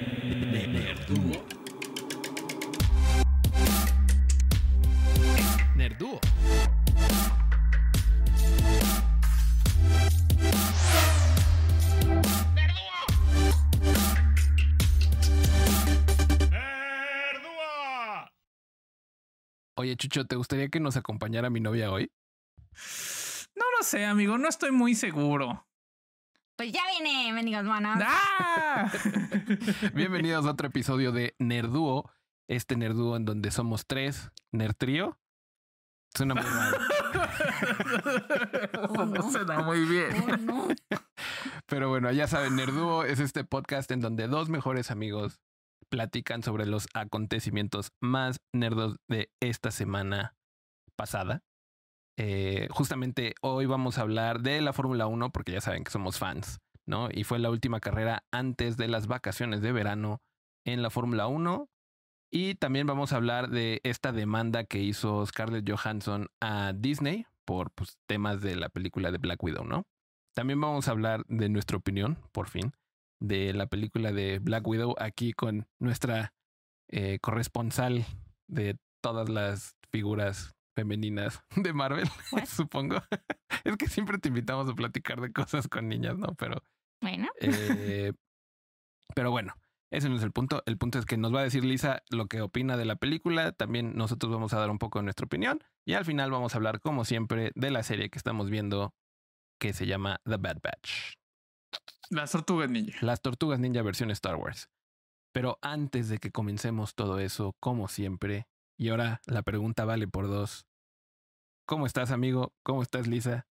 Nerduo. Nerduo. Oye, Chucho, ¿te gustaría que nos acompañara mi novia hoy? No lo sé, amigo, no estoy muy seguro. Pues ya viene, mendigos monos. ¡Ah! Bienvenidos a otro episodio de Nerduo. Este Nerduo en donde somos tres. Nerdtrío. Suena muy mal. Eso no suena muy bien. Oh, no. Pero bueno, ya saben, Nerduo es este podcast en donde dos mejores amigos platican sobre los acontecimientos más nerdos de esta semana pasada. Eh, justamente hoy vamos a hablar de la Fórmula 1 porque ya saben que somos fans, ¿no? Y fue la última carrera antes de las vacaciones de verano en la Fórmula 1. Y también vamos a hablar de esta demanda que hizo Scarlett Johansson a Disney por pues, temas de la película de Black Widow, ¿no? También vamos a hablar de nuestra opinión, por fin, de la película de Black Widow aquí con nuestra eh, corresponsal de todas las figuras femeninas de Marvel, What? supongo. es que siempre te invitamos a platicar de cosas con niñas, ¿no? Pero, Bueno, eh, pero bueno, ese no es el punto. El punto es que nos va a decir Lisa lo que opina de la película. También nosotros vamos a dar un poco de nuestra opinión. Y al final vamos a hablar, como siempre, de la serie que estamos viendo que se llama The Bad Batch. Las tortugas ninja. Las Tortugas Ninja versión Star Wars. Pero antes de que comencemos todo eso, como siempre, y ahora la pregunta vale por dos. ¿Cómo estás, amigo? ¿Cómo estás, Lisa?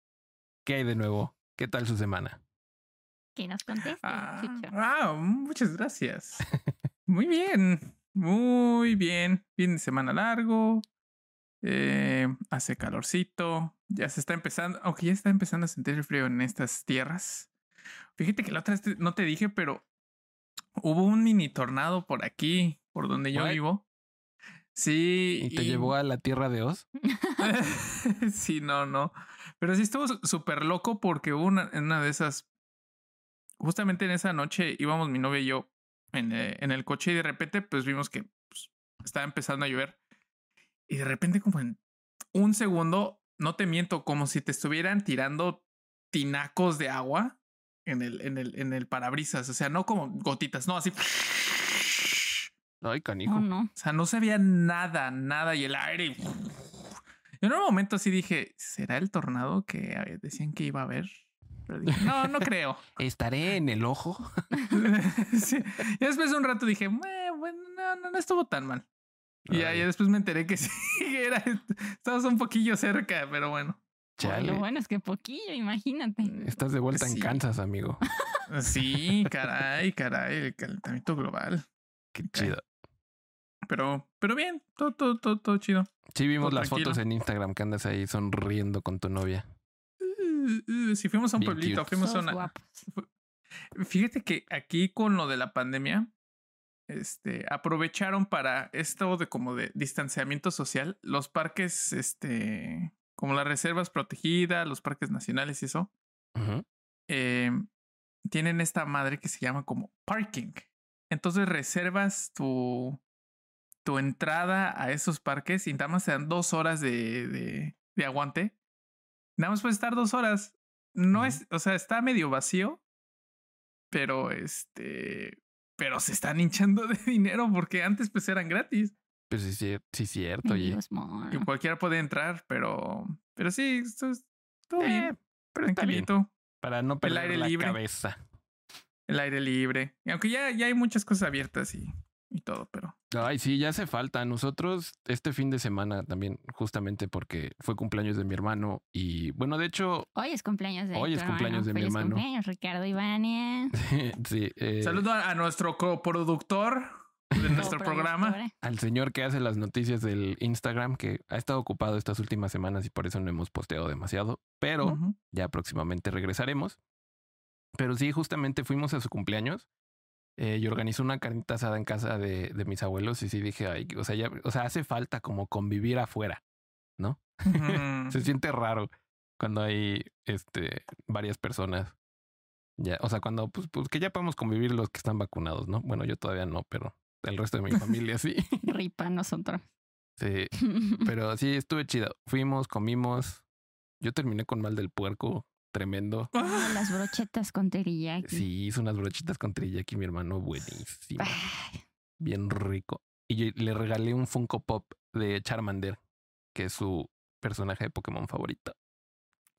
¿Qué hay de nuevo? ¿Qué tal su semana? que nos conteste, Ah, Chucho. ah, muchas gracias. Muy bien, muy bien. Fin de semana largo. eh, hace calorcito. Ya se está empezando, aunque ya está empezando a sentir el frío en estas tierras. Fíjate que la otra vez te- no te dije, pero hubo un mini tornado por aquí, por donde yo What? vivo. Sí. ¿Y te llevó a la tierra de Oz? sí, no, no. Pero sí estuvo súper loco porque hubo una, una de esas. Justamente en esa noche íbamos mi novia y yo en, eh, en el coche y de repente pues vimos que pues, estaba empezando a llover. Y de repente como en un segundo, no te miento, como si te estuvieran tirando tinacos de agua en el, en el, en el parabrisas. O sea, no como gotitas, no, así. Ay, canijo. Oh, no. O sea, no se veía nada, nada y el aire. Yo en un momento sí dije, ¿será el tornado que eh, decían que iba a haber? Pero dije, no, no creo. ¿Estaré en el ojo? Sí. Y después de un rato dije, "Eh, bueno, no, no, no estuvo tan mal. Y ya, ya después me enteré que sí, que era, estabas un poquillo cerca, pero bueno. chale. Lo bueno es que poquillo, imagínate. Estás de vuelta en Sí. Kansas, amigo. Sí, caray, caray, el calentamiento global. Qué chido. Pero, pero bien, todo, todo, todo, todo chido. Sí, vimos Todo las tranquilo. fotos en Instagram que andas ahí sonriendo con tu novia. Uh, uh, si fuimos a un Bien pueblito, cute. fuimos a Todos una, guapos. Fíjate que aquí con lo de la pandemia, este, aprovecharon para esto de como de distanciamiento social, los parques, este, como las reservas protegidas, los parques nacionales y eso, eh, tienen esta madre que se llama como parking. Entonces reservas tu, tu entrada a esos parques y nada más te dan dos horas de, de, de aguante. Nada más puedes estar dos horas. No es, o sea, está medio vacío, pero este, pero se están hinchando de dinero porque antes pues eran gratis Pues sí, sí, sí, cierto. Oye. Y cualquiera puede entrar, pero, pero sí, esto es todo Eh, bien, pero está bien. Para no perder aire la libre. cabeza. el aire libre. Y aunque ya, ya hay muchas cosas abiertas y, y todo, pero Ay, sí, ya hace falta. Nosotros este fin de semana también, justamente porque fue cumpleaños de mi hermano y bueno, de hecho, Hoy es cumpleaños de Hoy es cumpleaños de mi Feliz hermano. cumpleaños, Ricardo Ivania. sí, eh, saludo a, nuestro coproductor de nuestro programa. Al señor que hace las noticias del Instagram, que ha estado ocupado estas últimas semanas y por eso no hemos posteado demasiado, pero Ujú. ya próximamente regresaremos. Pero sí, justamente fuimos a su cumpleaños eh, y organizó una carnita asada en casa de, de mis abuelos y sí dije, ay, o sea, ya, o sea, hace falta como convivir afuera, ¿no? Se siente raro cuando hay este, varias personas Ya, o sea, cuando, pues, pues que ya podemos convivir los que están vacunados, ¿no? Bueno, yo todavía no, pero el resto de mi familia sí. Ripa nosotros. Sí, pero sí, estuve chido. Fuimos, comimos. Yo terminé con mal del puerco, tremendo. Ah, Las brochetas con teriyaki. Sí, hizo unas brochitas con teriyaki, mi hermano, buenísimo. Ay, Bien rico. Y yo le regalé un Funko Pop de Charmander, que es su personaje de Pokémon favorito.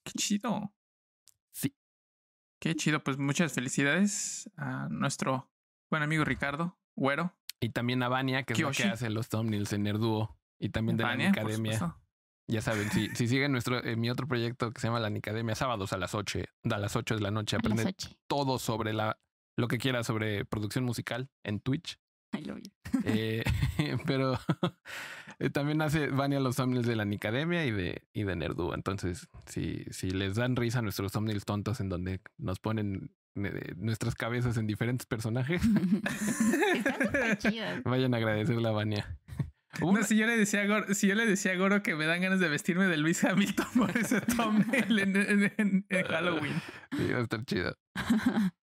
Qué chido. Sí. Qué chido. Pues muchas felicidades a nuestro buen amigo Ricardo, güero. Y también a Vania, que es la que hace los thumbnails en Nerduo. Y también de Vania, la por Academia. Ya saben, si, si siguen nuestro, eh, mi otro proyecto que se llama La Nicademia, sábados a las 8, a las 8 de la noche, a las aprender ocho. todo sobre la, lo que quiera sobre producción musical en Twitch. I love you. Eh, pero eh, también hace Vania los thumbnails de la Nicademia y de, y de Nerdú. Entonces, si, si les dan risa nuestros thumbnails tontos en donde nos ponen eh, nuestras cabezas en diferentes personajes, Están vayan a agradecerle a Vania. No, si yo le decía a Goro, si yo le decía a Goro que me dan ganas de vestirme de Luis Hamilton por ese thumbnail en, en- en- en Halloween. Sí, va a estar chido.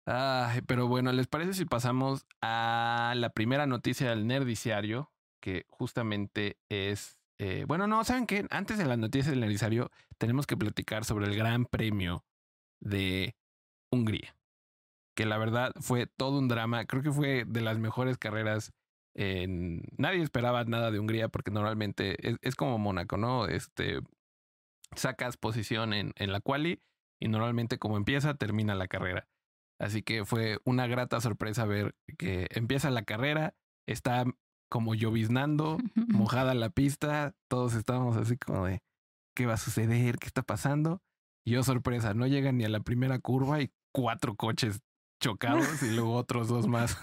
Ay, pero bueno, ¿les parece si pasamos a la primera noticia del Nerdiciario? Que justamente es. eh, bueno, no, ¿saben qué? Antes de la noticia del Nerdiciario, tenemos que platicar sobre el Gran Premio de Hungría. Que la verdad fue todo un drama. Creo que fue de las mejores carreras. En... Nadie esperaba nada de Hungría porque normalmente es, es como Mónaco, ¿no? Este sacas posición en, en la quali y normalmente como empieza, termina la carrera. Así que fue una grata sorpresa ver que empieza la carrera, está como lloviznando, mojada la pista, todos estábamos así como de, ¿qué va a suceder? ¿Qué está pasando? Y oh sorpresa, no llegan ni a la primera curva y cuatro coches chocados y luego otros dos más.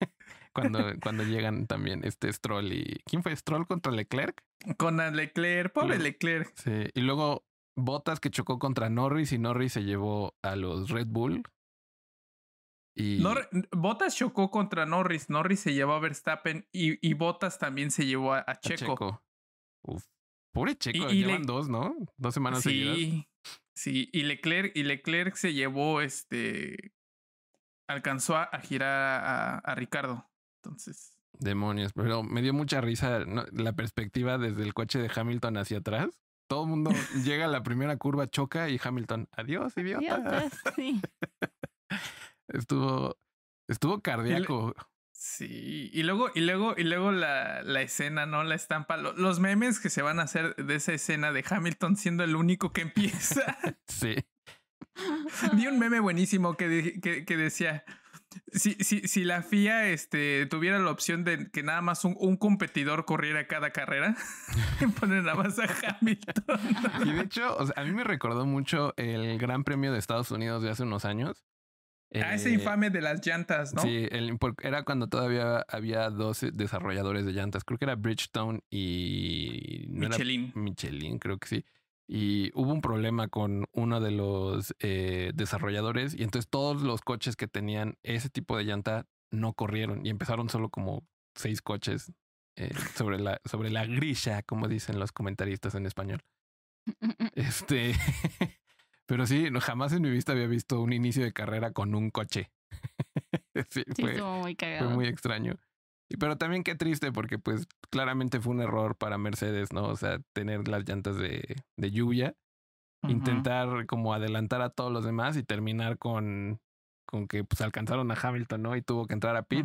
cuando, cuando llegan también este Stroll y... ¿Quién fue Stroll contra Leclerc? Con Leclerc, pobre. Leclerc. Sí, y luego Bottas que chocó contra Norris y Norris se llevó a los Red Bull. Y Nor- Bottas chocó contra Norris. Norris se llevó a Verstappen y, y Bottas también se llevó a, a a Checo. Checo. Uf. Pobre Checo, Y- y llevan le- dos, ¿no? Dos semanas seguidas. Sí, sí. Y Leclerc, y Leclerc se llevó este. Alcanzó a, a girar a, a Ricardo. Entonces. Demonios, pero me dio mucha risa ¿no? la perspectiva desde el coche de Hamilton hacia atrás. Todo el mundo llega a la primera curva, choca y Hamilton, adiós, idiota. Idiotas, sí. Estuvo, estuvo cardíaco. Sí. Y luego, y luego, y luego la, la escena, ¿no? La estampa. lo- los memes que se van a hacer de esa escena de Hamilton siendo el único que empieza. Sí. Vi un meme buenísimo que, de- que, que decía. Si, si, si la FIA este, tuviera la opción de que nada más un, un competidor corriera cada carrera, ponen nada más a Hamilton. Y de hecho, o sea, a mí me recordó mucho el Gran Premio de Estados Unidos de hace unos años. A ese Eh, infame de las llantas, ¿no? Sí, el- era cuando todavía había dos desarrolladores de llantas. Creo que era Bridgestone y no era Michelin. Michelin, creo que sí. Y hubo un problema con uno de los eh, desarrolladores y entonces todos los coches que tenían ese tipo de llanta no corrieron y empezaron solo como seis coches eh, sobre la sobre la grilla, como dicen los comentaristas en español. Este, pero sí, no, jamás en mi vista había visto un inicio de carrera con un coche. sí, fue, muy fue muy extraño. Y pero también qué triste porque pues claramente fue un error para Mercedes, ¿no? O sea, tener las llantas de, de lluvia, intentar como adelantar a todos los demás y terminar con, con que pues alcanzaron a Hamilton, ¿no? Y tuvo que entrar a pit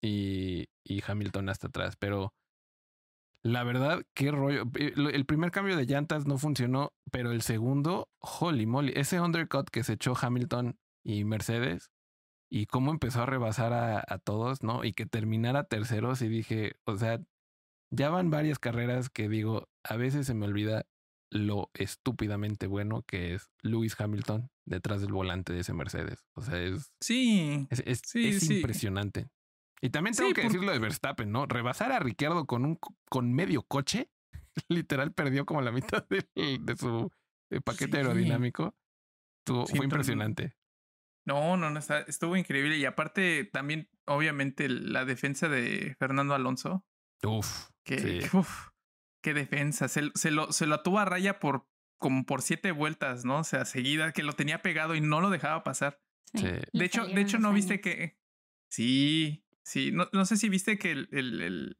y, y Hamilton hasta atrás. Pero la verdad, qué rollo. Eh, El primer cambio de llantas no funcionó, pero el segundo, holy moly, ese undercut que se echó Hamilton y Mercedes y cómo empezó a rebasar a, a todos, ¿no? Y que terminara terceros y dije, o sea, ya van varias carreras que digo, a veces se me olvida lo estúpidamente bueno que es Lewis Hamilton detrás del volante de ese Mercedes. O sea, es, Sí. es, es- Sí, es sí. impresionante. Y también tengo Sí, que por- decir lo de Verstappen, ¿no? Rebasar a Ricciardo con un co- con medio coche, literal perdió como la mitad del- de, su eh, paquete aerodinámico. Estuvo- fue impresionante. No, no, no, está, estuvo increíble. Y aparte, también, obviamente, la defensa de Fernando Alonso. Uf. Que, Sí. uf, qué defensa. Se, se lo, se lo tuvo a raya por como por siete vueltas, ¿no? O sea, seguida, que lo tenía pegado y no lo dejaba pasar. Sí. De hecho, de hecho, ¿no viste que? Sí, sí. No, no sé si viste que el, el- el-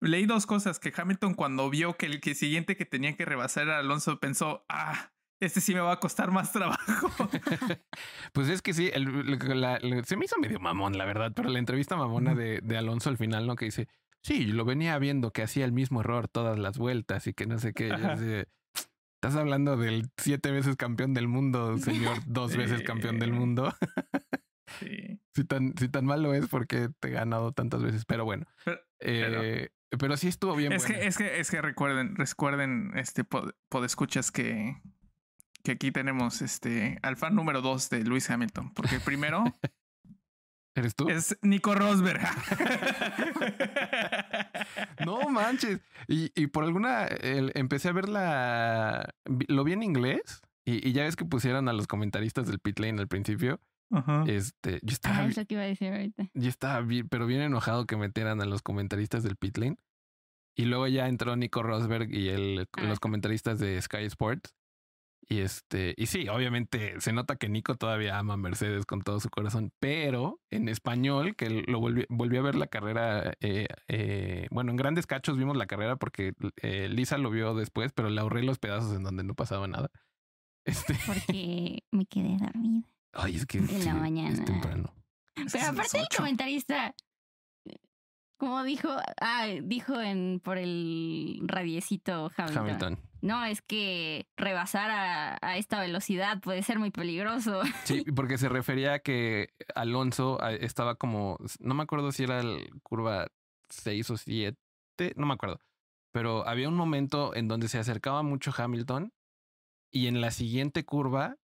Leí dos cosas. Que Hamilton cuando vio que el que siguiente que tenía que rebasar era Alonso pensó, ah, este sí me va a costar más trabajo. Pues es que sí, el- la- la- se me hizo medio mamón, la verdad, pero la entrevista mamona de, de Alonso al final, ¿no? Que dice, sí, lo venía viendo que hacía el mismo error todas las vueltas y que no sé qué. Estás hablando del siete veces campeón del mundo, señor, dos veces campeón del mundo. sí. si, tan, si tan malo es porque te he ganado tantas veces, pero bueno. Pero- Eh, pero, sí estuvo bien. Es buena. que, es que, es que recuerden, recuerden, este pod- podescuchas que, que aquí tenemos este al fan número dos de Luis Hamilton. Porque el primero ¿Eres tú? es Nico Rosberg. No manches. Y, y por alguna, el- empecé a ver la... Lo vi en inglés y, y ya ves que pusieron a los comentaristas del pit lane al principio. Ajá. Este, yo estaba, Ah, es lo que iba a decir ahorita. yo estaba bien, pero bien enojado que metieran a los comentaristas del pit lane. Y luego ya entró Nico Rosberg y el, Ah. los comentaristas de Sky Sports. Y este, y sí, obviamente se nota que Nico todavía ama a Mercedes con todo su corazón, pero en español, que lo volví, volví a ver la carrera, eh, eh, bueno, en grandes cachos vimos la carrera porque eh, Lisa lo vio después, pero le ahorré los pedazos en donde no pasaba nada. Este, Porque me quedé dormida. ay, es que En la sí, mañana. es temprano. Pero aparte el comentarista, como dijo, ah, dijo en por el radiecito Hamilton. Hamilton. No, es que rebasar a, a esta velocidad puede ser muy peligroso. Sí, porque se refería a que Alonso ah, estaba como, no me acuerdo si era el curva 6 o 7, no me acuerdo, pero había un momento en donde se acercaba mucho Hamilton y en la siguiente curva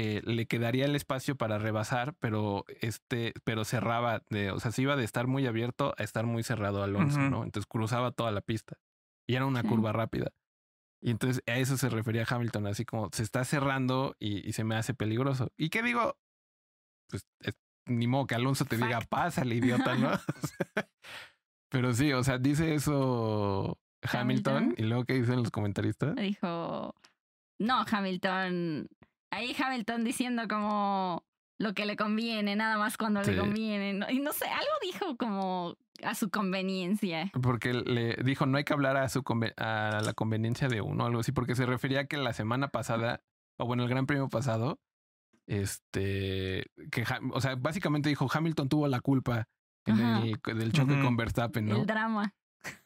eh, le quedaría el espacio para rebasar, pero este, pero cerraba, de, o sea, se iba de estar muy abierto a estar muy cerrado Alonso, Ujú. ¿no? Entonces cruzaba toda la pista y era una Sí. curva rápida. Y entonces a eso se refería Hamilton, así como se está cerrando y, y se me hace peligroso. ¿Y qué digo? Pues es- ni modo que Alonso te diga, Fact. pásale, idiota, ¿no? Pero sí, o sea, dice eso Hamilton, Hamilton. y luego qué dicen los comentaristas. Dijo, no, Hamilton. Ahí Hamilton diciendo como lo que le conviene, nada más cuando Sí. le conviene. ¿no? Y no sé, algo dijo como a su conveniencia. Porque le dijo no hay que hablar a su a la conveniencia de uno, algo así, porque se refería a que la semana pasada, o bueno, el Gran Premio pasado, este, que, Ha- o sea, básicamente dijo Hamilton tuvo la culpa en el del choque con Verstappen, ¿no? El drama.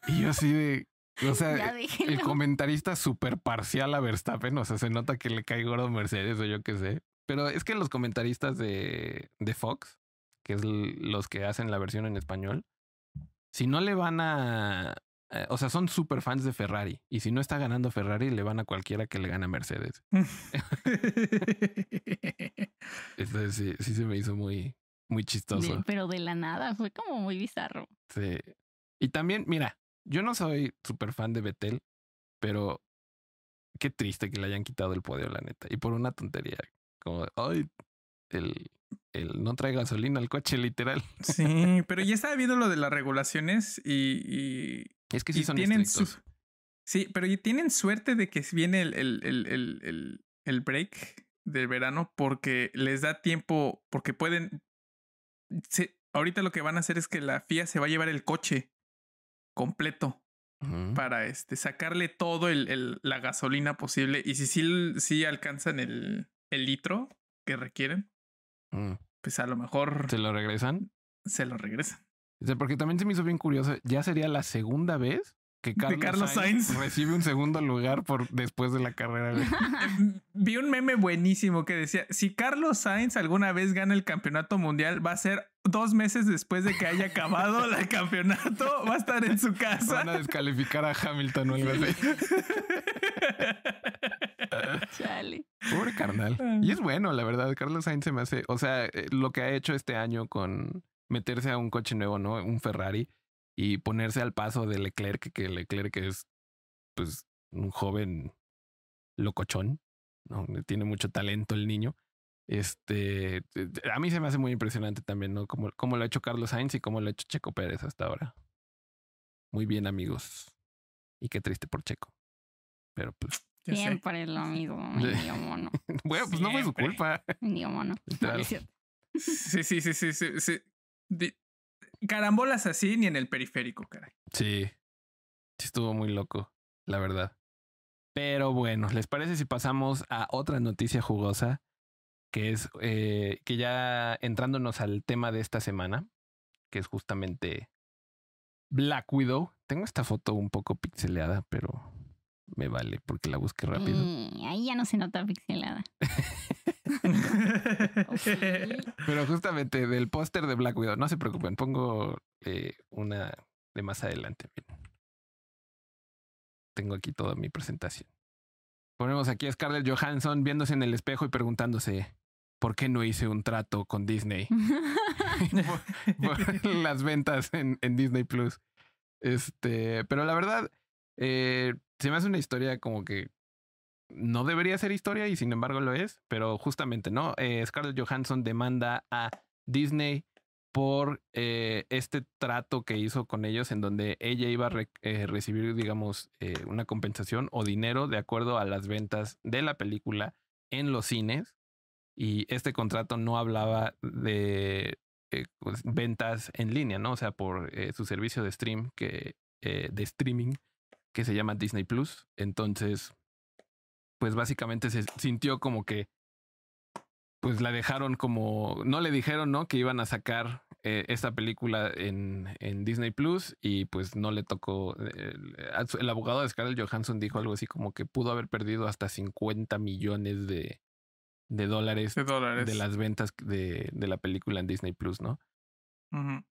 Y yo así de, o sea, el comentarista súper parcial a Verstappen, o sea, se nota que le cae gordo Mercedes o yo qué sé. Pero es que los comentaristas de, de Fox, que es los que hacen la versión en español, si no le van a... eh, o sea, son súper fans de Ferrari. Y si no está ganando Ferrari, le van a cualquiera que le gane a Mercedes. Entonces sí, sí se me hizo muy, muy De- chistoso. pero de la nada, fue como muy bizarro. Sí. Y también, mira, yo no soy súper fan de Betel, pero qué triste que le hayan quitado el podio, la neta. Y por una tontería. Como, ay, el, el no trae gasolina al coche, literal. sí, pero ya estaba viendo lo de las regulaciones y, y, Es que sí y son tienen su- Sí, pero y tienen suerte de que viene el, el, el, el, el, el break del verano porque les da tiempo, porque pueden... se- ahorita lo que van a hacer es que la FIA se va a llevar el coche completo para este sacarle todo el, el- la gasolina posible y si sí, sí alcanzan el, el litro que requieren, Mm. pues a lo mejor ¿Se lo regresan? se lo regresan. Porque también se me hizo bien curioso. Ya sería la segunda vez que Carlos, Carlos Sainz, Sainz. recibe un segundo lugar por después de la carrera. Vi un meme buenísimo que decía, si Carlos Sainz alguna vez gana el campeonato mundial, va a ser dos meses después de que haya acabado el campeonato, va a estar en su casa. Van a descalificar a Hamilton o algo así. Chale. Pobre carnal. Y es bueno, la verdad. Carlos Sainz se me hace, o sea, eh, lo que ha hecho este año con meterse a un coche nuevo, ¿no? Un Ferrari y ponerse al paso de Leclerc, que Leclerc es, pues, un joven locochón, ¿no? Tiene mucho talento el niño. Este, eh, a mí se me hace muy impresionante también, ¿no? Como, como lo ha hecho Carlos Sainz y como lo ha hecho Checo Pérez hasta ahora. Muy bien, amigos. Y qué triste por Checo. Pero pues, Ya sé. Siempre lo mismo, medio mono. bueno, pues no fue su culpa. Medio mono. Sí, sí, sí, sí. sí. Carambolas así ni en el periférico, caray. Sí. Sí, estuvo muy loco, la verdad. Pero bueno, ¿les parece si pasamos a otra noticia jugosa? Que es eh, que ya entrándonos al tema de esta semana, que es justamente Black Widow. Tengo esta foto un poco pixeleada, pero me vale porque la busqué rápido. Mm, ahí ya no se nota pixelada. Pero justamente del póster de Black Widow, no se preocupen, pongo eh, una de más adelante. miren. Tengo aquí toda mi presentación. Ponemos aquí a Scarlett Johansson viéndose en el espejo y preguntándose, ¿por qué no hice un trato con Disney? por, por las ventas en, en Disney Plus. Este, pero la verdad, eh, se me hace una historia como que no debería ser historia y sin embargo lo es, pero justamente, ¿no? Eh, Scarlett Johansson demanda a Disney por eh, este trato que hizo con ellos en donde ella iba a eh, recibir, digamos, una compensación o dinero de acuerdo a las ventas de la película en los cines. Y este contrato no hablaba de pues, ventas en línea, ¿no? O sea, por su servicio de stream que de streaming que se llama Disney Plus. Entonces, pues básicamente se sintió como que pues la dejaron como no le dijeron no que iban a sacar eh, esta película en, en Disney Plus y pues no le tocó eh, el, el abogado de Scarlett Johansson dijo algo así como que pudo haber perdido hasta 50 millones de, de dólares de dólares. de las ventas de, de la película en Disney Plus, ¿no?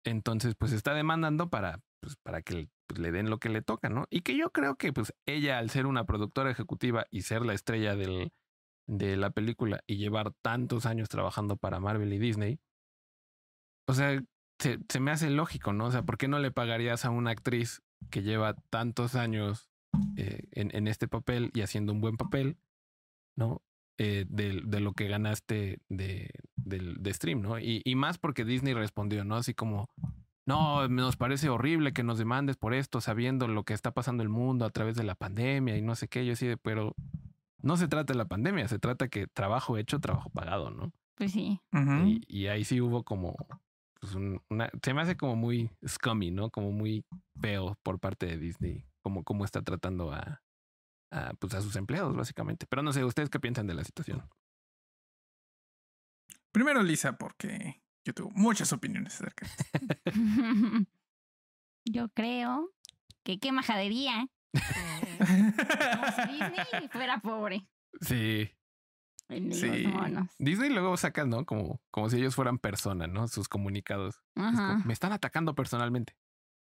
Entonces, pues está demandando para, pues, para que pues, le den lo que le toca, ¿no? Y que yo creo que, pues, ella, al ser una productora ejecutiva y ser la estrella del, de la película y llevar tantos años trabajando para Marvel y Disney, o sea, se, se me hace lógico, ¿no? O sea, ¿por qué no le pagarías a una actriz que lleva tantos años eh, en, en este papel y haciendo un buen papel, ¿no? Eh, de, de lo que ganaste de, del- de stream, ¿no? Y, y más porque Disney respondió, ¿no? Así como, no, nos parece horrible que nos demandes por esto, sabiendo lo que está pasando el mundo a través de la pandemia y no sé qué. Yo sí, de, pero no se trata de la pandemia, se trata que trabajo hecho, trabajo pagado, ¿no? Pues sí. Y, y ahí sí hubo como, pues un- una, se me hace como muy scummy, ¿no? Como muy feo por parte de Disney, como, como está tratando a, a, pues a sus empleados, básicamente. Pero no sé, ¿ustedes qué piensan de la situación? Primero Lisa, porque yo tengo muchas opiniones acerca. de esto. Yo creo que qué majadería. Como si Disney fuera pobre. Sí, Sí. monos. Disney luego saca, ¿no? Como, como si ellos fueran personas, ¿no? Sus comunicados. Es como, Ajá. me están atacando personalmente.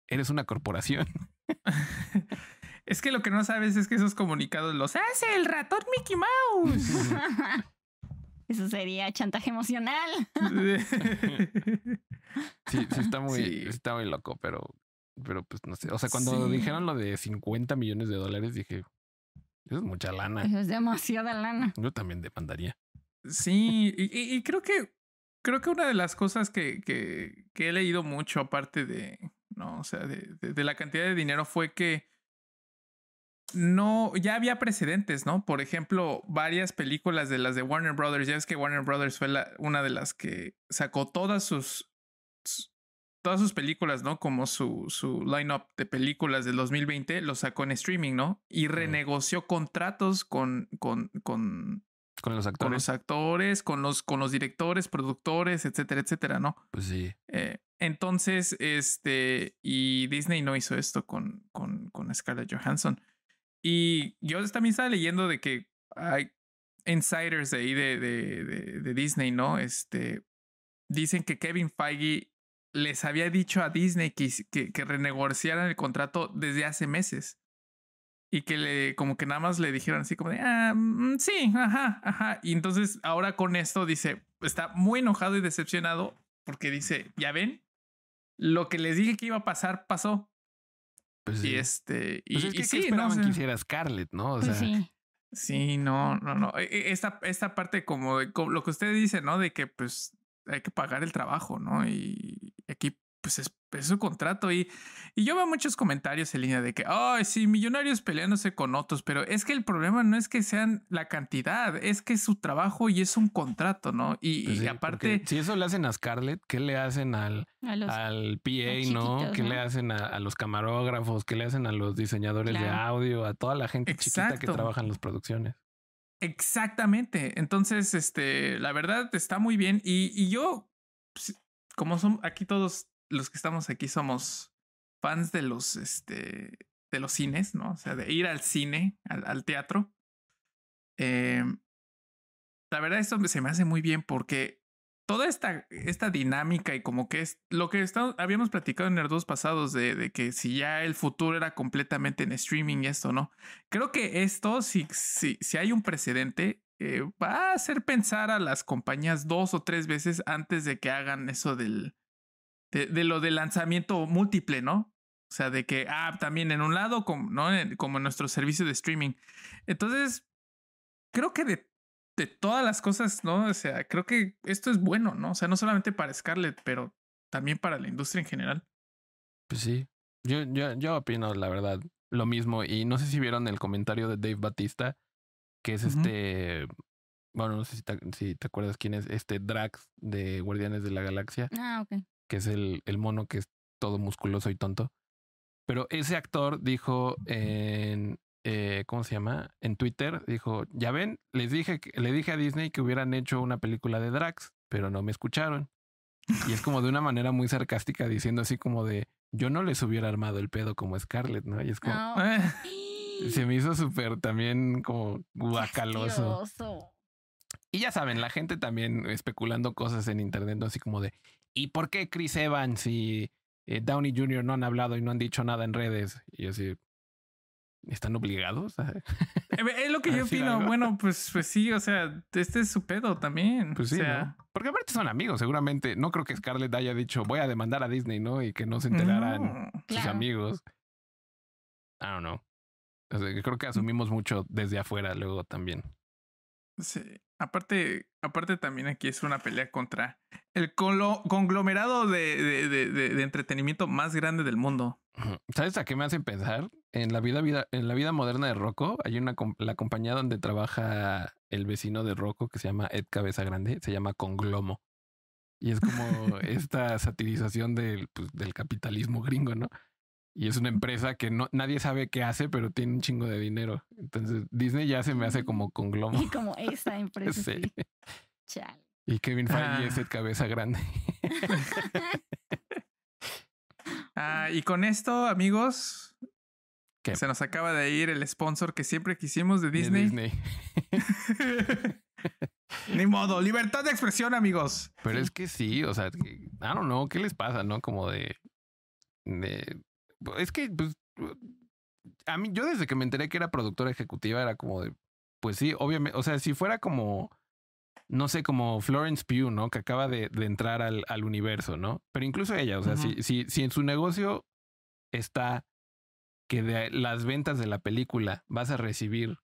Eres una corporación. es que lo que no sabes es que esos comunicados los hace el ratón Mickey Mouse. Eso sería chantaje emocional. Sí, sí está muy, Sí. está muy loco, pero, pero pues no sé. O sea, cuando Sí. dijeron lo de 50 millones de dólares, dije, eso es mucha lana. Eso es demasiada lana. Yo también demandaría. Sí, y, y- y creo que creo que una de las cosas que, que, que he leído mucho, aparte de, no, o sea, de, de- de la cantidad de dinero, fue que no, ya había precedentes, ¿no? Por ejemplo, varias películas de las de Warner Brothers, ya es que Warner Brothers fue la- una de las que sacó todas sus, todas sus películas, ¿no? Como su, su lineup de películas del 2020, lo sacó en streaming, ¿no? Y renegoció contratos con, con, con, Con los con actores. los actores, con los, con los directores, productores, etcétera, etcétera, ¿no? Pues sí. Eh, entonces, este, y Disney no hizo esto con, con, con Scarlett Johansson. Y yo también estaba leyendo de que hay insiders de ahí de, de, de, Disney, ¿no? Este, dicen que Kevin Feige les había dicho a Disney que, que, renegociaran el contrato desde hace meses. Y que le, como que nada más le dijeron así como de, ah, mm, sí, ajá, ajá. Y entonces ahora con esto dice, está muy enojado y decepcionado porque dice, ya ven, lo que les dije que iba a pasar pasó. Pues sí. Y este, y, Pues es y que ¿qué sí, ¿no? O esperaban sea, que hiciera Scarlett, ¿no? O sea, Pues sí. Sí, no, no, no. E- e- Esta, esta parte como, de, como lo que usted dice, ¿no? De que pues hay que pagar el trabajo, ¿no? Y pues es, es su contrato. Y, y yo veo muchos comentarios en línea de que, ay, sí, millonarios peleándose con otros, pero es que el problema no es que sean la cantidad, es que es su trabajo y es un contrato, ¿no? Y, Pues y aparte, si eso le hacen a Scarlett, ¿qué le hacen al, los- al PA, no? ¿Qué ¿no? le hacen a, a los camarógrafos? ¿Qué le hacen a los diseñadores de audio? A toda la gente chiquita que trabaja en las producciones. Exactamente. Entonces, este, la verdad está muy bien. Y, y yo, pues, como son aquí todos los que estamos aquí somos fans de los, este, de los cines, ¿no? O sea, de ir al cine, al, teatro. Eh, la verdad, esto se me hace muy bien porque toda esta, esta dinámica y como que es lo que está- habíamos platicado en Nerdos pasados de, de que si ya el futuro era completamente en streaming y esto, ¿no? Creo que esto, si, si, si hay un precedente, eh, va a hacer pensar a las compañías dos o tres veces antes de que hagan eso del, de, de lo del lanzamiento múltiple, ¿no? O sea, de que, ah, también en un lado, como, ¿no? Como en nuestro servicio de streaming. Entonces, creo que de, de todas las cosas, ¿no? O sea, creo que esto es bueno, ¿no? O sea, no solamente para Scarlett, pero también para la industria en general. Pues sí. Yo, yo, yo opino, la verdad, lo mismo. Y no sé si vieron el comentario de Dave Batista, que es este. Bueno, no sé si te, si te acuerdas quién es este Drax de Guardianes de la Galaxia, Ah, ok. Que es el, el mono que es todo musculoso y tonto. Pero ese actor dijo en. eh, ¿Cómo se llama? En Twitter dijo: Ya ven, les dije le dije a Disney que hubieran hecho una película de Drax, pero no me escucharon. Y es como de una manera muy sarcástica diciendo así como de yo no les hubiera armado el pedo como Scarlett, ¿no? Y es como se me hizo súper también como guacaloso. Y ya saben, la gente también especulando cosas en internet, ¿no? así como de ¿y por qué Chris Evans y eh, Downey Jr. no han hablado y no han dicho nada en redes? Y así ¿Están obligados? a- Eh, Es lo que ¿A yo opino. algo? Bueno, pues, pues sí, o sea, este es su pedo también. Pues sí, o sea, ¿no? Porque aparte son amigos, seguramente. No creo que Scarlett haya dicho voy a demandar a Disney, ¿no? Y que no se enteraran. no. sus Claro. amigos. I don't know. O sea, que creo que asumimos mucho desde afuera luego también. Sí. Aparte, aparte también aquí es una pelea contra el conglomerado de, de, de- entretenimiento más grande del mundo. ¿Sabes a qué me hacen pensar? En la vida, vida, en la vida moderna de Rocco, hay una la compañía donde trabaja el vecino de Rocco que se llama Ed Cabeza Grande, se llama Conglomo. Y es como esta satirización del, pues, del capitalismo gringo, ¿no? Y es una empresa que no, nadie sabe qué hace, pero tiene un chingo de dinero. Entonces Disney ya se me hace como Conglomo. Y como esa empresa. Sí. sí. Chale. Y Kevin Feige Ah. es Ed Cabeza Grande. Ah, y con esto, amigos, ¿Qué? se nos acaba de ir el sponsor que siempre quisimos de de Disney. Disney. Ni modo, libertad de expresión, amigos. Pero Sí. es que sí, o sea, I don't know, ¿qué les pasa, no? Como de, de es que pues a mí yo desde que me enteré que era productora ejecutiva era como de pues sí, obviamente, o sea, si fuera como no sé, como Florence Pugh, ¿no? Que acaba de, de entrar al, al universo, ¿no? Pero incluso ella, o sea, si, si, si en su negocio está que de las ventas de la película vas a recibir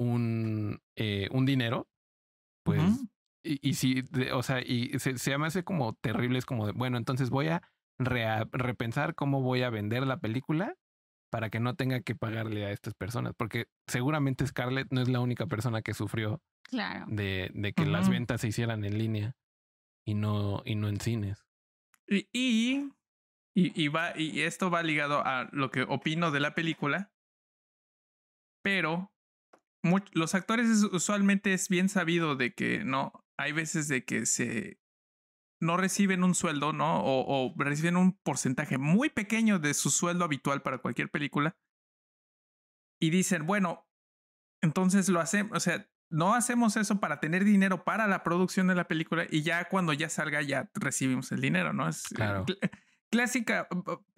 un, eh, un dinero, pues y, y si, de- o sea, y se, se me hace como terrible, es como de, bueno, entonces voy a rea- repensar cómo voy a vender la película para que no tenga que pagarle a estas personas, porque seguramente Scarlett no es la única persona que sufrió Claro. de, de que las ventas se hicieran en línea y no, y no en cines. Y, y, y, y va, y esto va ligado a lo que opino de la película. Pero los actores es- usualmente es bien sabido de que no hay veces de que se no reciben un sueldo, ¿no? O, o reciben un porcentaje muy pequeño de su sueldo habitual para cualquier película. Y dicen, bueno, entonces lo hacemos, o sea, no hacemos eso para tener dinero para la producción de la película y ya cuando ya salga ya recibimos el dinero, ¿no? Es Claro. cl- clásica,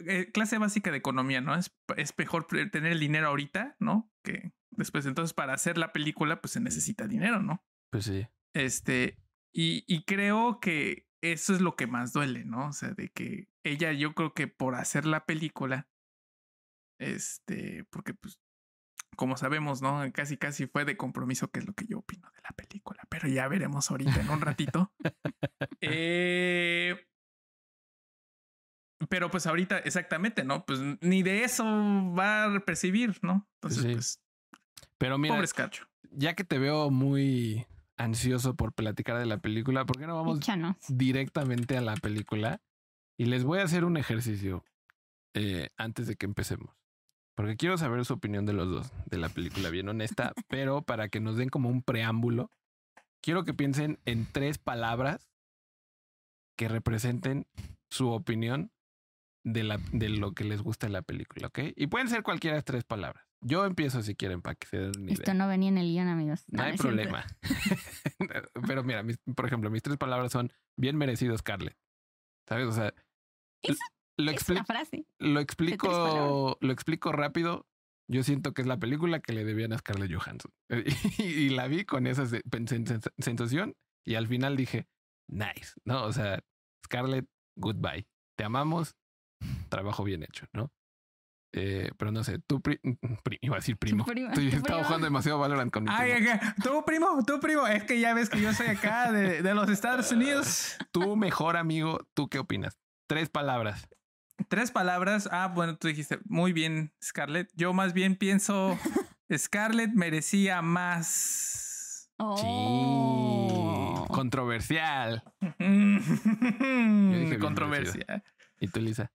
eh, clase básica de economía, ¿no? Es, es mejor tener el dinero ahorita, ¿no? Que después, entonces para hacer la película pues se necesita dinero, ¿no? Pues sí. Este, y, y creo que eso es lo que más duele, ¿no? O sea, de que ella, yo creo que por hacer la película, este, porque pues, como sabemos, ¿no? Casi, casi fue de compromiso, que es lo que yo opino de la película, pero ya veremos ahorita en un ratito. Eh, pero pues ahorita, exactamente, ¿no? Pues ni de eso va a percibir, ¿no? Entonces, Sí. pues, Pero mira, pobre Scacho. ya que te veo muy ansioso por platicar de la película, ¿por qué no vamos Échanos. directamente a la película? Y les voy a hacer un ejercicio eh, antes de que empecemos. Porque quiero saber su opinión de los dos, de la película, bien honesta, pero para que nos den como un preámbulo, quiero que piensen en tres palabras que representen su opinión de, la, de lo que les gusta de la película, ¿ok? Y pueden ser cualquiera de tres palabras. Yo empiezo si quieren para que se den una idea. Esto no venía en el guion, amigos. No hay problema. Pero mira, mis- por ejemplo, mis tres palabras son bien merecido, Scarlett. ¿Sabes? O sea, Es- lo, Es frase. lo explico, lo explico rápido. Yo siento que es la película que le debían a Scarlett Johansson. Y, y la vi con esa sensación y al final dije, nice, ¿no? O sea, Scarlett, goodbye. Te amamos, trabajo bien hecho, ¿no? Eh, pero no sé, tú, pri- pri- iba a decir primo. tu estaba jugando demasiado Valorant con mi Ay, primo. tú primo, tú primo, es que ya ves que yo soy acá de, de los Estados Unidos. Tu mejor amigo, ¿tú qué opinas? Tres palabras. Tres palabras. Ah, bueno, tú dijiste muy bien, Scarlett. Yo más bien pienso, Scarlett merecía más. Oh. Sí. Controversial. bien Controversia. ¿Y tú, Lisa?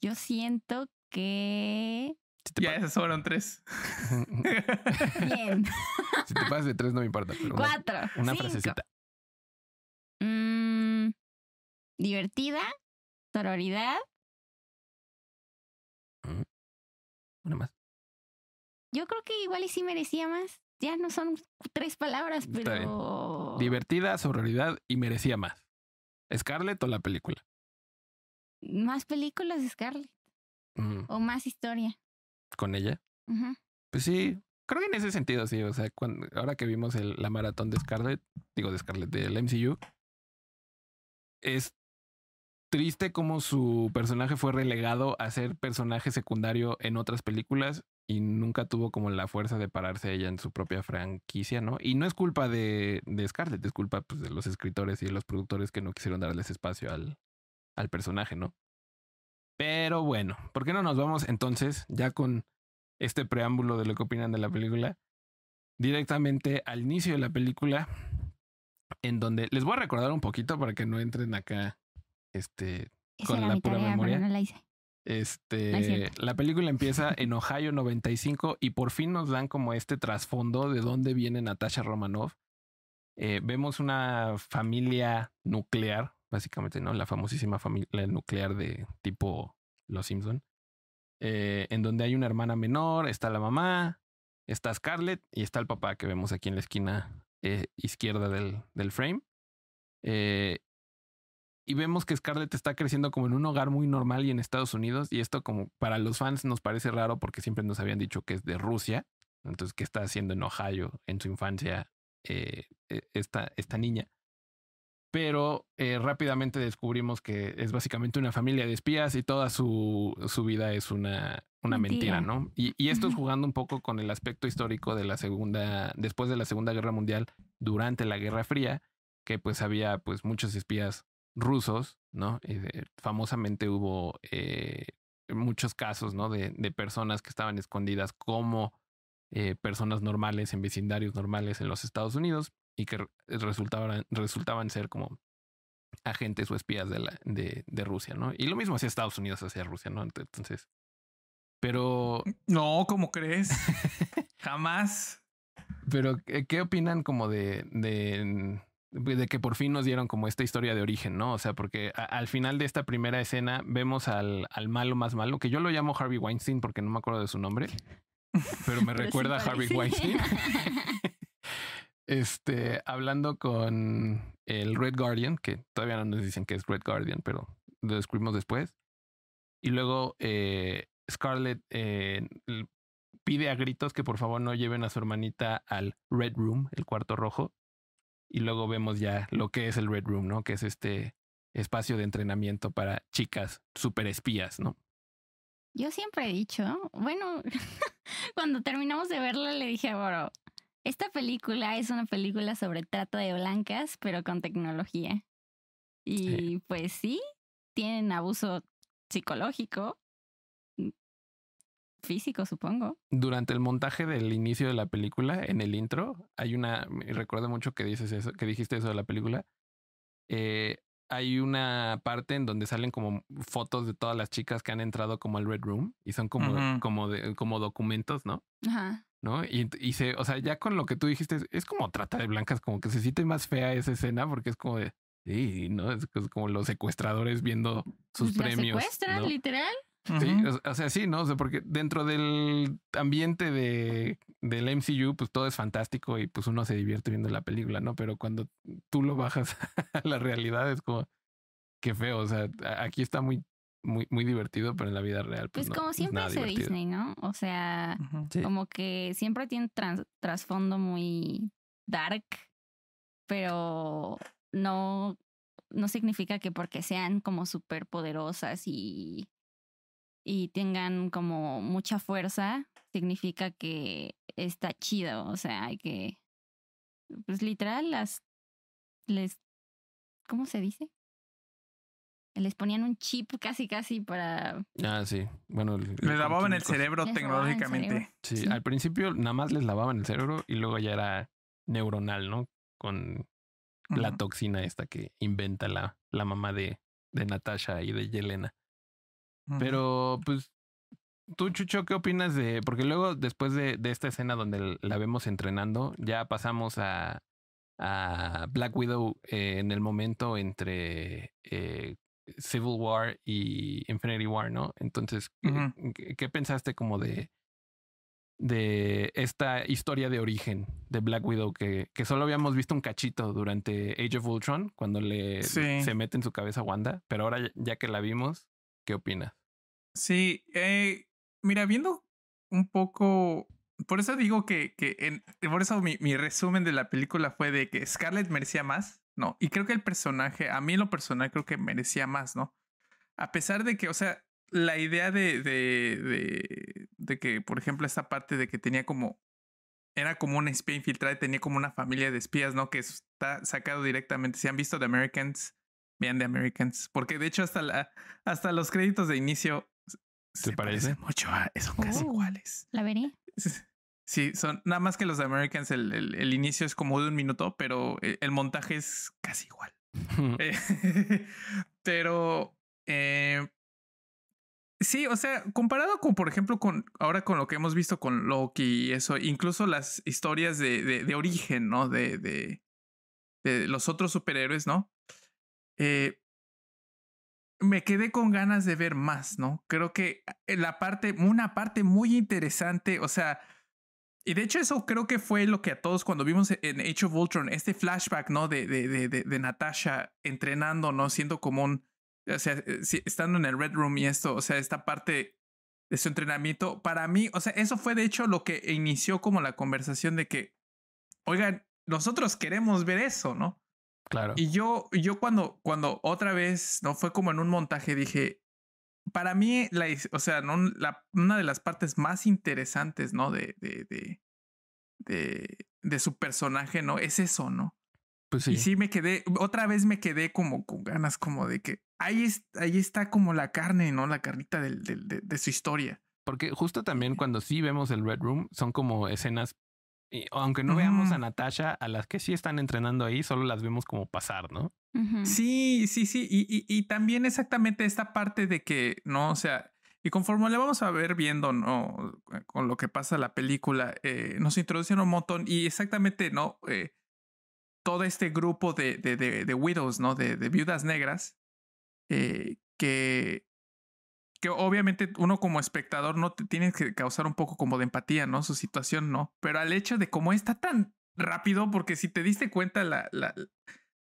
Yo siento que. Si te, Ya pa- esas fueron tres. Bien. si te pasas de tres no me importa, pero Cuatro. una frasecita. Mm, divertida. Sororidad. Una más. Yo creo que igual y sí merecía más. Ya no son tres palabras, Está pero. Divertida, sororidad y merecía más. ¿Scarlett o la película? Más películas de Scarlett. Mm, O más historia. ¿Con ella? Pues sí, creo que en ese sentido sí. O sea, cuando, ahora que vimos el- la maratón de Scarlett, digo de Scarlett, del MCU, es triste como su personaje fue relegado a ser personaje secundario en otras películas y nunca tuvo como la fuerza de pararse ella en su propia franquicia, ¿no? Y no es culpa de, de Scarlett, es culpa pues, de los escritores y de los productores que no quisieron darles espacio al, al personaje, ¿no? Pero bueno, ¿por qué no nos vamos entonces ya con este preámbulo de lo que opinan de la película directamente al inicio de la película en donde les voy a recordar un poquito para que no entren acá este Esa Con la pura tarea, memoria. no la hice. Este la película empieza en Ohio 95 y por fin nos dan como este trasfondo de dónde viene Natasha Romanoff. Eh, vemos una familia nuclear, básicamente, ¿no? La famosísima familia nuclear de tipo Los Simpson. eh, en donde hay una hermana menor, está la mamá, está Scarlett y está el papá que vemos aquí en la esquina eh, izquierda del, del frame. Eh, y vemos que Scarlett está creciendo como en un hogar muy normal y en Estados Unidos. Y esto como para los fans nos parece raro porque siempre nos habían dicho que es de Rusia. Entonces, ¿qué está haciendo en Ohio en su infancia eh, esta, esta niña? Pero eh, rápidamente descubrimos que es básicamente una familia de espías y toda su, su vida es una, una mentira, Mentira. ¿no? Y, y esto es jugando un poco con el aspecto histórico de la segunda, después de la Segunda Guerra Mundial, durante la Guerra Fría, que pues había pues muchos espías rusos, ¿no? Y de- famosamente hubo eh, muchos casos, ¿no? De, de personas que estaban escondidas como eh, personas normales en vecindarios normales en los Estados Unidos y que re- resultaban, resultaban ser como agentes o espías de, la, de, de Rusia, ¿no? Y lo mismo hacía Estados Unidos hacia Rusia, ¿no? Entonces, pero, No, ¿cómo crees? Jamás. pero ¿qué, opinan como de, de, de que por fin nos dieron como esta historia de origen, ¿no? O sea, porque a- al final de esta primera escena vemos al, al malo más malo, que yo lo llamo Harvey Weinstein porque no me acuerdo de su nombre, pero me Pero sí recuerda a Harvey. Weinstein. este, hablando con el Red Guardian, que todavía no nos dicen que es Red Guardian, pero lo descubrimos después. Y luego eh, Scarlett eh, pide a gritos que por favor no lleven a su hermanita al Red Room, el cuarto rojo. Y luego vemos ya lo que es el Red Room, ¿no? Que es este espacio de entrenamiento para chicas super espías, ¿no? Yo siempre he dicho, bueno, cuando terminamos de verla le dije a esta película es una película sobre trata de blancas, pero con tecnología. Y Sí. pues sí, tienen abuso psicológico, mm, físico, supongo. Durante el montaje del inicio de la película, en el intro, hay una, recuerdo mucho que dices eso, que dijiste eso de la película. Eh, hay una parte en donde salen como fotos de todas las chicas que han entrado como al Red Room y son como, como, de, como documentos, ¿no? Ajá. ¿No? Y, y se, o sea, ya con lo que tú dijiste, es, es como trata de blancas, como que se siente más fea esa escena porque es como de, sí, ¿no? Es, es como los secuestradores viendo sus Pues la premios. secuestran, ¿no? literal. Sí, o, o sea, sí, ¿no? O sea, porque dentro del ambiente de, del MCU, pues todo es fantástico y pues uno se divierte viendo la película, ¿no? Pero cuando tú lo bajas a la realidad es como, qué feo, o sea, aquí está muy, muy, muy divertido, pero en la vida real, pues, Pues no, como siempre hace divertido. Disney, ¿no? O sea. Sí. como que siempre tiene un trans- trasfondo muy dark, pero no, no significa que porque sean como súper poderosas y, y tengan como mucha fuerza, significa que está chido. O sea, hay que, pues literal, las, les, ¿cómo se dice? Les ponían un chip casi, casi para... Ah, sí. Bueno, el- Le el- lavaban el cerebro Les el tecnológicamente. cerebro. Sí, Sí. al principio nada más les lavaban el cerebro y luego ya era neuronal, ¿no? Con la toxina esta que inventa la, la mamá de, de Natasha y de Yelena. Pero, pues, tú, Chucho, ¿qué opinas de...? Porque luego, después de, de esta escena donde la vemos entrenando, ya pasamos a, a Black Widow eh, en el momento entre eh, Civil War y Infinity War, ¿no? Entonces, ¿qué, Ujú. qué- qué pensaste como de de esta historia de origen de Black Widow que, que solo habíamos visto un cachito durante Age of Ultron cuando le Sí. se mete en su cabeza Wanda, pero ahora ya- ya que la vimos, ¿qué opinas? Sí, eh, mira, viendo un poco, por eso digo que, que en- por eso mi, mi resumen de la película fue de que Scarlett merecía más, ¿no? Y creo que el personaje, a mí en lo personal creo que merecía más, ¿no? A pesar de que, o sea, la idea de, de, de, de que, por ejemplo, esta parte de que tenía como, era como una espía infiltrada y tenía como una familia de espías, ¿no? Que está sacado directamente, si han visto The Americans, vean The Americans, porque de hecho hasta, la, hasta los créditos de inicio se parece? parecen mucho a, son casi Oh. iguales. La veré. Sí, son nada más que los de Americans, el, el- el inicio es como de un minuto, pero el, el montaje es casi igual. Eh, pero eh, sí, o sea, comparado con, por ejemplo, con ahora con lo que hemos visto con Loki y eso, incluso las historias de, de, de origen, ¿no? De, de, de los otros superhéroes, ¿no? Eh, me quedé con ganas de ver más, ¿no? Creo que eh, la parte, una parte muy interesante, o sea, y de hecho eso creo que fue lo que a todos cuando vimos en Age of Ultron, este flashback, ¿no? De, de, de, de, de Natasha entrenando, ¿no? Siendo como un, o sea, eh, estando en el Red Room y esto, o sea, esta parte de su entrenamiento, para mí, o sea, eso fue de hecho lo que inició como la conversación de que, oigan, nosotros queremos ver eso, ¿no? claro. Y yo, yo cuando, cuando otra vez, no fue como en un montaje, dije, para mí, la, o sea, no, la, una de las partes más interesantes, ¿no? De, de, de, de, de su personaje, ¿no? Es eso, ¿no? pues sí. Y sí me quedé, otra vez me quedé como con ganas, como de que ahí, es, ahí está como la carne, ¿no? La carnita del, del- de, de su historia. Porque justo también cuando sí vemos el Red Room, son como escenas, y aunque no veamos a. Natasha, a las que sí están entrenando ahí, solo las vemos como pasar, ¿no? Sí, sí, sí. Y, y, y también exactamente esta parte de que, ¿no? O sea, y conforme le vamos a ver viendo, ¿no? Con lo que pasa la película, eh, nos introducen un montón y exactamente, ¿no? Eh, todo este grupo de, de, de, de widows, ¿no? De, de viudas negras, eh, que, que obviamente uno como espectador no te tiene que causar un poco como de empatía, ¿no? Su situación, ¿no? Pero al hecho de cómo está tan rápido, porque si te diste cuenta, la, la,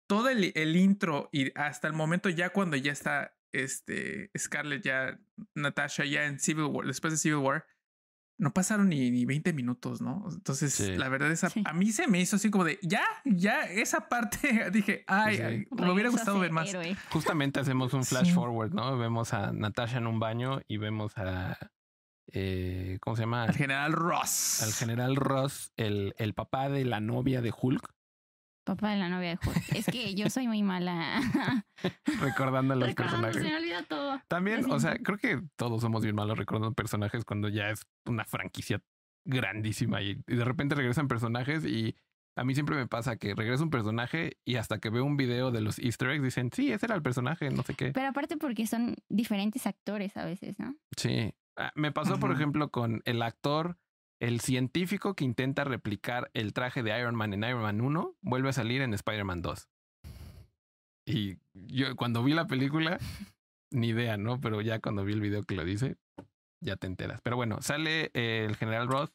todo el, el intro y hasta el momento ya cuando ya está este Scarlett, ya Natasha, ya en Civil War, después de Civil War, no pasaron ni, ni 20 minutos, ¿no? Entonces, Sí. la verdad es, Sí. a mí se me hizo así como de, ya, ya, esa parte, dije, ay, Sí. ay, me hubiera a gustado ver más. héroe. Justamente hacemos un flash Sí. forward, ¿no? Vemos a Natasha en un baño y vemos a, eh, ¿cómo se llama? Al general Ross. Al general Ross, el, el papá de la novia de Hulk, Papá de la novia de Hulk. Es que yo soy muy mala. Recordando los Recordando, personajes. Se me olvida todo. También, o sea, creo que todos somos bien malos recordando personajes cuando ya es una franquicia grandísima y, y de repente regresan personajes y a mí siempre me pasa que regresa un personaje y hasta que veo un video de los easter eggs dicen, sí, ese era el personaje, no sé qué. Pero aparte porque son diferentes actores a veces, ¿no? Sí. Ah, Me pasó, por ejemplo, con el actor, el científico que intenta replicar el traje de Iron Man en Iron Man 1, vuelve a salir en Spider-Man 2. Y yo cuando vi la película, ni idea, ¿no? Pero ya cuando vi el video que lo dice, ya te enteras. Pero bueno, sale eh, el general Roth,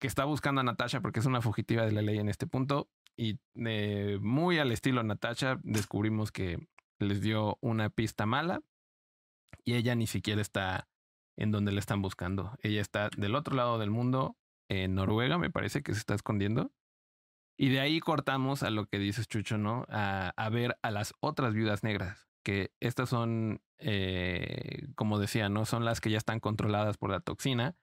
que está buscando a Natasha porque es una fugitiva de la ley en este punto. Y eh, muy al estilo Natasha, descubrimos que les dio una pista mala y ella ni siquiera está en donde la están buscando. Ella está del otro lado del mundo, en Noruega, me parece que se está escondiendo. Y de ahí cortamos a lo que dices, Chucho, ¿no? A, ver a las otras viudas negras, que estas son, eh, como decía, ¿no? Son las que ya están controladas por la toxina.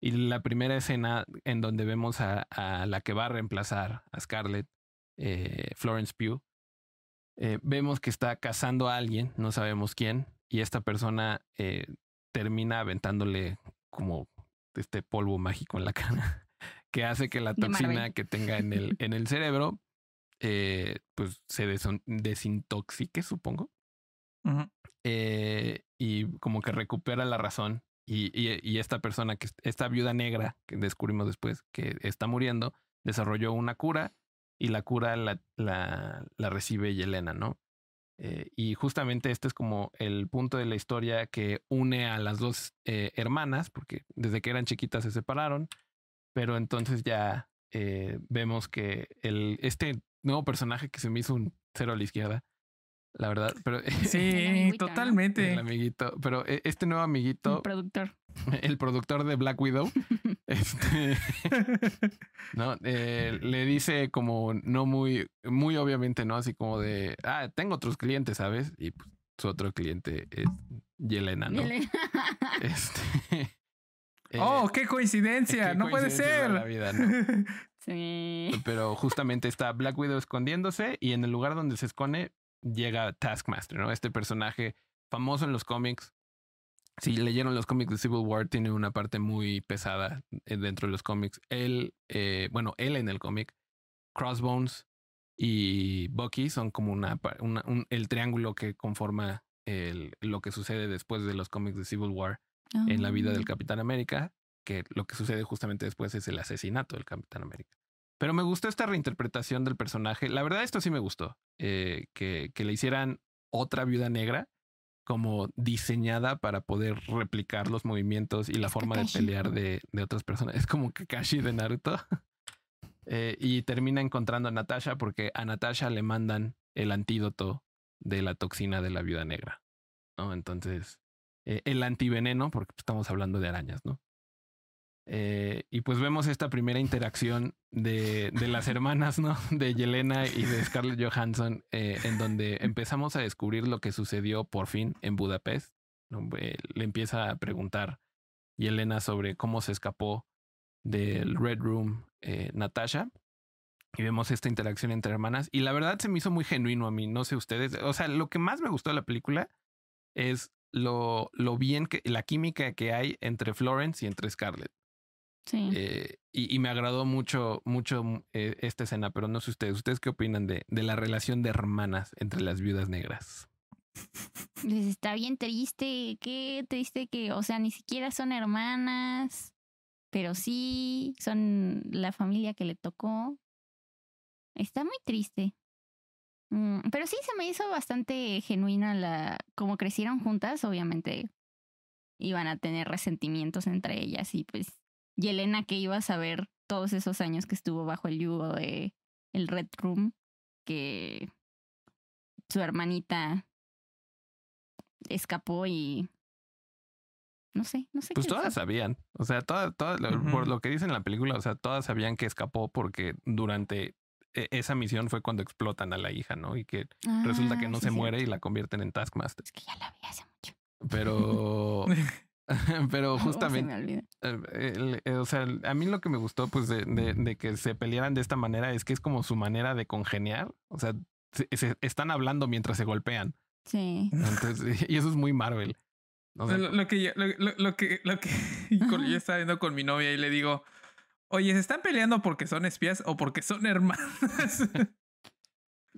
Y la primera escena en donde vemos a, la que va a reemplazar a Scarlett, eh, Florence Pugh, eh, vemos que está cazando a alguien, no sabemos quién, y esta persona termina aventándole como este polvo mágico en la cara, que hace que la toxina que tenga en el, en el cerebro, eh, pues se desintoxique, supongo, eh, y como que recupera la razón. Y, y- y esta persona, que esta viuda negra que descubrimos después que está muriendo, desarrolló una cura y la cura la, la, la recibe Yelena, ¿no? Eh, y justamente este es como el punto de la historia que une a las dos eh, hermanas, porque desde que eran chiquitas se separaron, pero entonces ya eh, vemos que el, este nuevo personaje que se me hizo un cero a la izquierda, la verdad, pero Sí, totalmente. el amiguito, pero este nuevo El amiguito, productor. el productor de Black Widow, este, no, Eh, le dice como no muy, muy obviamente, ¿no? Así como de, ah, tengo otros clientes, ¿sabes? Y pues, su otro cliente es Yelena, ¿no? Dile. Este, eh, oh, qué coincidencia. qué no puede ser. de la vida, ¿no? sí. Pero justamente está Black Widow escondiéndose y en el lugar donde se esconde llega Taskmaster, ¿no? Este personaje famoso en los cómics. Si leyeron los cómics de Civil War, tiene una parte muy pesada eh, dentro de los cómics. Él, eh, bueno, él en el cómic, Crossbones y Bucky son como una, una- un- el triángulo que conforma el- lo que sucede después de los cómics de Civil War en la vida del Ah. Capitán América, que lo que sucede justamente después es el asesinato del Capitán América. Pero me gustó esta reinterpretación del personaje. La verdad, esto sí me gustó. eh, que, que le hicieran otra viuda negra como diseñada para poder replicar los movimientos y la Es forma de pelear de, de otras personas. Es como Kakashi de Naruto. Eh, y termina encontrando a Natasha porque a Natasha le mandan el antídoto de la toxina de la viuda negra. ¿no? Entonces, eh, el antiveneno, porque estamos hablando de arañas, ¿no? Eh, y pues vemos esta primera interacción de, de las hermanas, ¿no? De Yelena y de Scarlett Johansson, eh, en donde empezamos a descubrir lo que sucedió por fin en Budapest. Eh, le empieza a preguntar Yelena sobre cómo se escapó del Red Room Natasha. Y vemos esta interacción entre hermanas. Y la verdad se me hizo muy genuino a mí. No sé ustedes. O sea, lo que más me gustó de la película es lo, lo bien que la química que hay entre Florence y entre Scarlett. Sí. Eh, y, y me agradó mucho, mucho eh, esta escena, pero no sé ustedes, ¿ustedes qué opinan de, de la relación de hermanas entre las viudas negras? Pues está bien triste, qué triste que, o sea, ni siquiera son hermanas, pero sí son la familia que le tocó. Está muy triste. Mm, pero sí se me hizo bastante genuina la, como crecieron juntas, obviamente iban a tener resentimientos entre ellas y pues Yelena que iba a saber todos esos años que estuvo bajo el yugo de el Red Room, que su hermanita escapó y no sé, no sé Pues qué todas sabían, o sea, todas, todas, por lo que dice en la película, o sea, todas sabían que escapó porque durante e- esa misión fue cuando explotan a la hija, ¿no? Y que resulta que Ah, no sí, se muere y la convierten en Taskmaster. Es que ya la vi hace mucho. Pero, Pero Oh, se me justamente, eh, el- eh, o sea, a mí lo que me gustó, pues, de, de- de que se pelearan de esta manera es que es como su manera de congeniar. O sea, se, se- están hablando mientras se golpean. Sí. Entonces, y eso es muy Marvel. O sea, lo, lo que yo, lo, lo- lo que, lo que yo estaba viendo con mi novia y le digo, oye, ¿se están peleando porque son espías o porque son hermanas?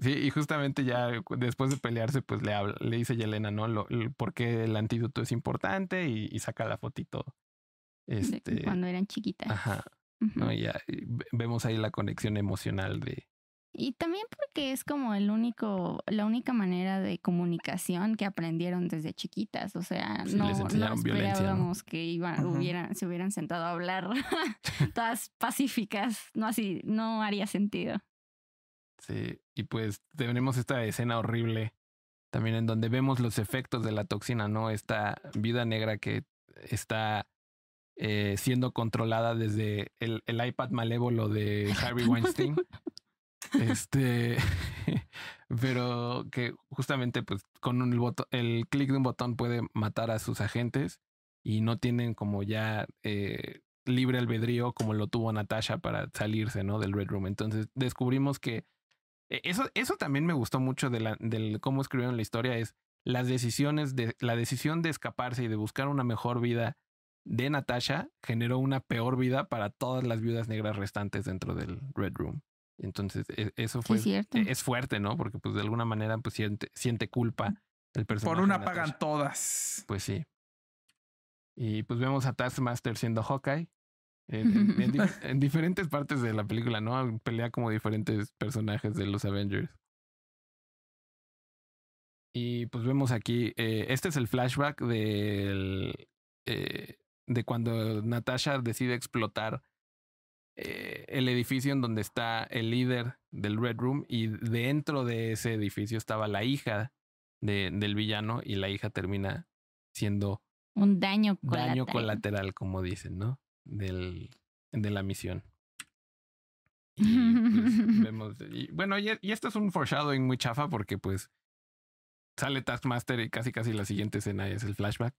Sí, y justamente ya después de pelearse, pues le habla, le dice Yelena, ¿no? Lo, lo- por qué el antídoto es importante y, y saca la fotito. de Este, cuando eran chiquitas. ajá, Ujú. ¿no? Y ya vemos ahí la conexión emocional de, Y también porque es como el único, la única manera de comunicación que aprendieron desde chiquitas. O sea, Sí, no, les no enseñaron violencia, ¿no? esperábamos que iban, hubieran, se hubieran sentado a hablar todas pacíficas. No así, no haría sentido. Sí, y pues tenemos esta escena horrible también en donde vemos los efectos de la toxina, ¿no? Esta vida negra que está eh, siendo controlada desde el, el iPad malévolo de Harvey Weinstein. Este, pero que justamente pues con un botón, el clic de un botón puede matar a sus agentes y no tienen como ya eh, libre albedrío como lo tuvo Natasha para salirse, ¿no? Del Red Room. Entonces descubrimos que eso, eso también me gustó mucho de la, del cómo escribieron la historia es las decisiones de la decisión de escaparse y de buscar una mejor vida de Natasha generó una peor vida para todas las viudas negras restantes dentro del Red Room. Entonces, e- eso fue es cierto. e- es fuerte, ¿no? Porque pues de alguna manera pues siente, siente culpa el personaje. Por una de pagan todas. Pues sí. Y pues vemos a Taskmaster siendo Hawkeye. En, en- en dif- en diferentes partes de la película, ¿no? Pelea como diferentes personajes de los Avengers. Y pues vemos aquí, eh, este es el flashback del, eh, de cuando Natasha decide explotar eh, el edificio en donde está el líder del Red Room y dentro de ese edificio estaba la hija de, del villano y la hija termina siendo Un daño colateral. daño colateral, como dicen, ¿no? Del, de la misión. Y pues, vemos, y, bueno, y, y esto es un foreshadowing muy chafa porque pues sale Taskmaster y casi casi la siguiente escena es el flashback.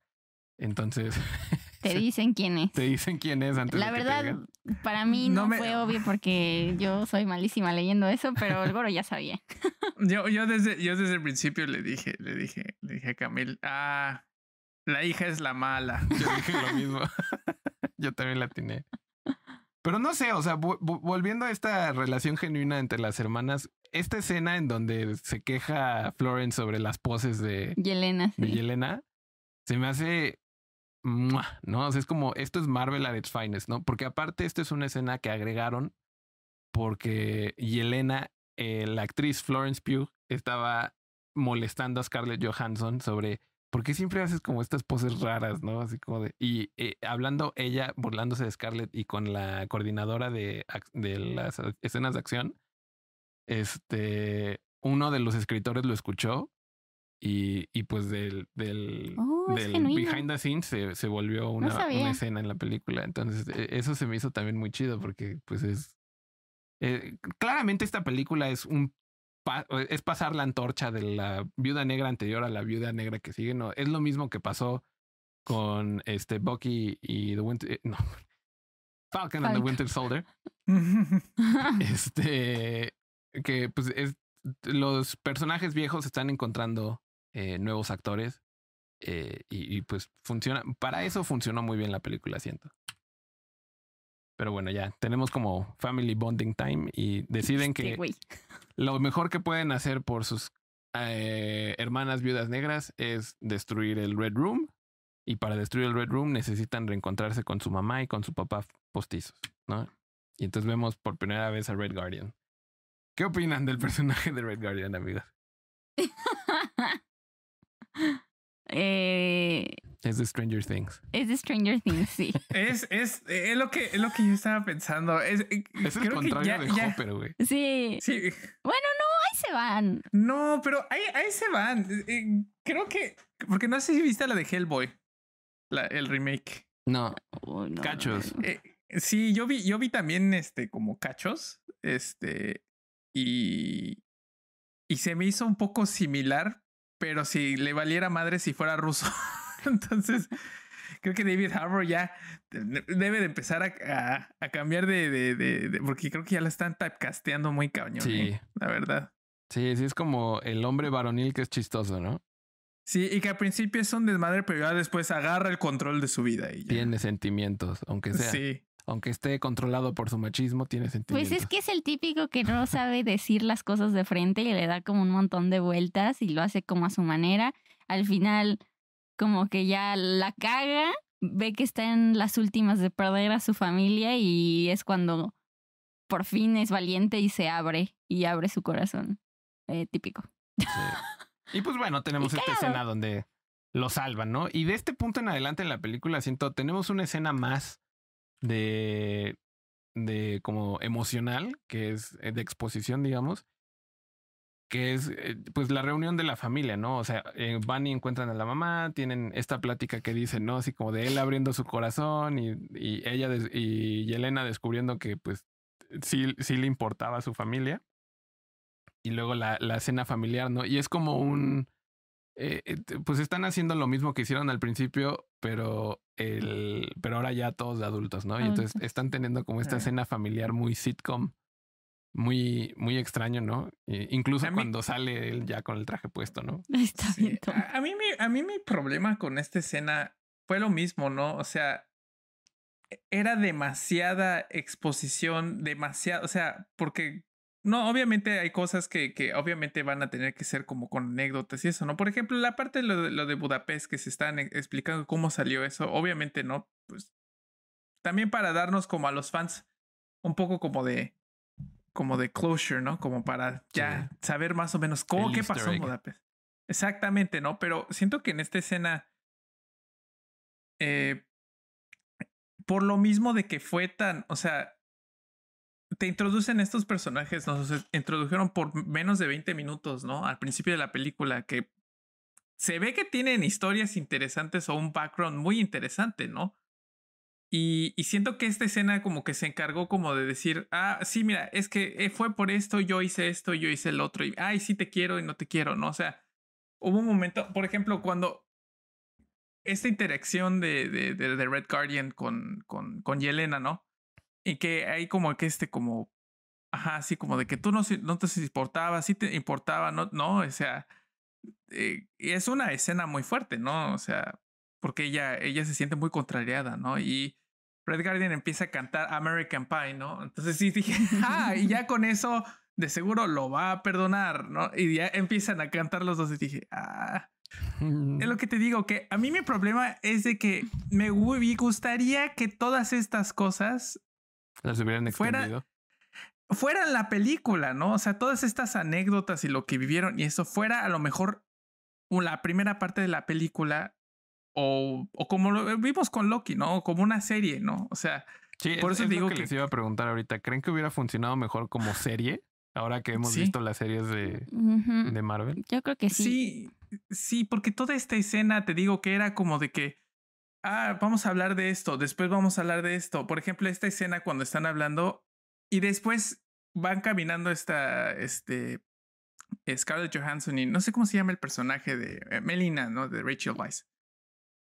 Entonces Te dicen quién es. te dicen quién es antes La de que te verdad, digan. para mí No no, me- fue obvio porque yo soy malísima leyendo eso, pero el Goro ya sabía. Yo, yo desde, yo desde el principio le dije, le dije, le dije a Camil, ah, la hija es la mala. Yo dije lo mismo. Yo también la atiné. Pero no sé, o sea, vo- vo- volviendo a esta relación genuina entre las hermanas, esta escena en donde se queja Florence sobre las poses de, Yelena, de. Yelena, se me hace. ¿no? O sea, es como, esto es Marvel at its finest, ¿no? Porque aparte, esto es una escena que agregaron porque Yelena, eh, la actriz Florence Pugh, estaba molestando a Scarlett Johansson sobre por qué siempre haces como estas poses raras, ¿no? Así como de... Y eh, hablando ella, burlándose de Scarlett y con la coordinadora de, de las escenas de acción, este, uno de los escritores lo escuchó y, y pues del, del, Oh, del behind the scenes se, se volvió una, una sabía. escena en la película. Entonces, e- eso se me hizo también muy chido porque pues es... eh, claramente esta película es un... pa- es pasar la antorcha de la viuda negra anterior a la viuda negra que sigue. No, es lo mismo que pasó con este Bucky y The Winter... No. Falcon and the. Winter Soldier. Este, que pues es, los personajes viejos están encontrando eh, nuevos actores eh, y, y, pues funciona, para eso funcionó muy bien la película, siento. Pero bueno, ya tenemos como family bonding time y deciden que lo mejor que pueden hacer por sus eh, hermanas viudas negras es destruir el Red Room. Y para destruir el Red Room necesitan reencontrarse con su mamá y con su papá postizos, ¿no? Y entonces vemos por primera vez a Red Guardian. ¿Qué opinan del personaje de Red Guardian, amigos? eh, Es de Stranger Things. es de Stranger Things, sí. es, es, es lo que, es lo que yo estaba pensando. Es, eh, Es el contrario ya- de ya- Hopper, güey. Sí. Sí, Ahí se van. no, pero ahí, ahí se van. Eh, creo que, porque no sé si viste la de Hellboy, la, el remake. No, Oh, no, Cachos. no, no. Eh, sí, yo vi, yo vi también este como cachos. Este. Y. Y se me hizo un poco similar. Pero si le valiera madre si fuera ruso. Entonces. creo que David Harbour ya debe de empezar a, a, cambiar de, de, de, porque creo que ya la están typecasteando muy cañón. Sí. ¿eh? La verdad. Sí, sí, es como el hombre varonil que es chistoso, ¿no? Sí, y que al principio es un desmadre, pero ya después agarra el control de su vida. Y Tiene sentimientos, aunque sea. Sí. Aunque esté controlado por su machismo, tiene sentimientos. Pues es que es el típico que no sabe decir las cosas de frente y le da como un montón de vueltas y lo hace como a su manera. Al final, como que ya la caga, ve que está en las últimas de perder a su familia y es cuando por fin es valiente y se abre y abre su corazón. Eh, típico. Y pues bueno, tenemos esta escena donde lo salvan, ¿no? Y de este punto en adelante en la película siento, tenemos una escena más de, de como emocional, que es eh, de exposición, digamos, que es eh, pues la reunión de la familia, ¿no? O sea, eh, van y encuentran a la mamá, tienen esta plática que dicen, ¿no? Así como de él abriendo su corazón y, y ella y Elena descubriendo que pues sí, sí le importaba a su familia. Y luego la, la cena familiar, ¿no? Y es como un eh, pues están haciendo lo mismo que hicieron al principio, pero el, pero ahora ya todos de adultos, ¿no? Y entonces están teniendo como esta escena familiar muy sitcom, muy, muy extraño, ¿no? incluso cuando sale él ya con el traje puesto, ¿no? Está bien. A, a, mí mi, a mí mi problema con esta escena fue lo mismo, ¿no? O sea, e, era demasiada exposición, demasiado, o sea, porque no, obviamente hay cosas que, que obviamente van a tener que ser como con anécdotas y eso, ¿no? Por ejemplo, la parte de lo, de lo de Budapest que se están e, explicando cómo salió eso, obviamente no, pues también para darnos como a los fans un poco como de como de closure, ¿no? Como para ya saber más o menos cómo qué pasó en Budapest. Exactamente, ¿no? Pero siento que en esta escena eh, por lo mismo de que fue tan, o sea, te introducen estos personajes, nos introdujeron por menos de 20 minutos, ¿no? Al principio de la película, que se ve que tienen historias interesantes o un background muy interesante, ¿no? Y, siento que esta escena como que se encargó como de decir, ah, sí, mira, es que eh, fue por esto, yo hice esto, yo hice el otro, y, ay, sí te quiero y no te quiero, ¿no? O sea, hubo un momento, por ejemplo, cuando esta interacción de, de, de, de Red Guardian con, con, con Yelena, ¿no? Y que hay como que este, como, ajá, así como de que tú no, no te importaba, sí te importaba, no, no, o sea, eh, es una escena muy fuerte, ¿no? O sea, porque ella, ella se siente muy contrariada, ¿no? Y Red Guardian empieza a cantar American Pie, ¿no? Entonces sí dije, ah, y ya con eso de seguro lo va a perdonar, ¿no? Y ya empiezan a cantar los dos y dije, ah. Es lo que te digo, que a mí mi problema es de que me gustaría que todas estas cosas las hubieran extendido. Fuera, la película, ¿no? O sea, todas estas anécdotas y lo que vivieron y eso fuera a lo mejor la primera parte de la película o, o como lo vimos con Loki, ¿no? Como una serie, ¿no? O sea, sí, por eso digo que, les iba a preguntar ahorita, ¿creen que hubiera funcionado mejor como serie? Ahora que hemos visto las series de, de Marvel. Yo creo que sí. Sí, sí, porque toda esta escena te digo que era como de que ah, vamos a hablar de esto, después vamos a hablar de esto. Por ejemplo, esta escena cuando están hablando y después van caminando esta, este, Scarlett Johansson y no sé cómo se llama el personaje de eh, Melina, ¿no? De Rachel Weisz,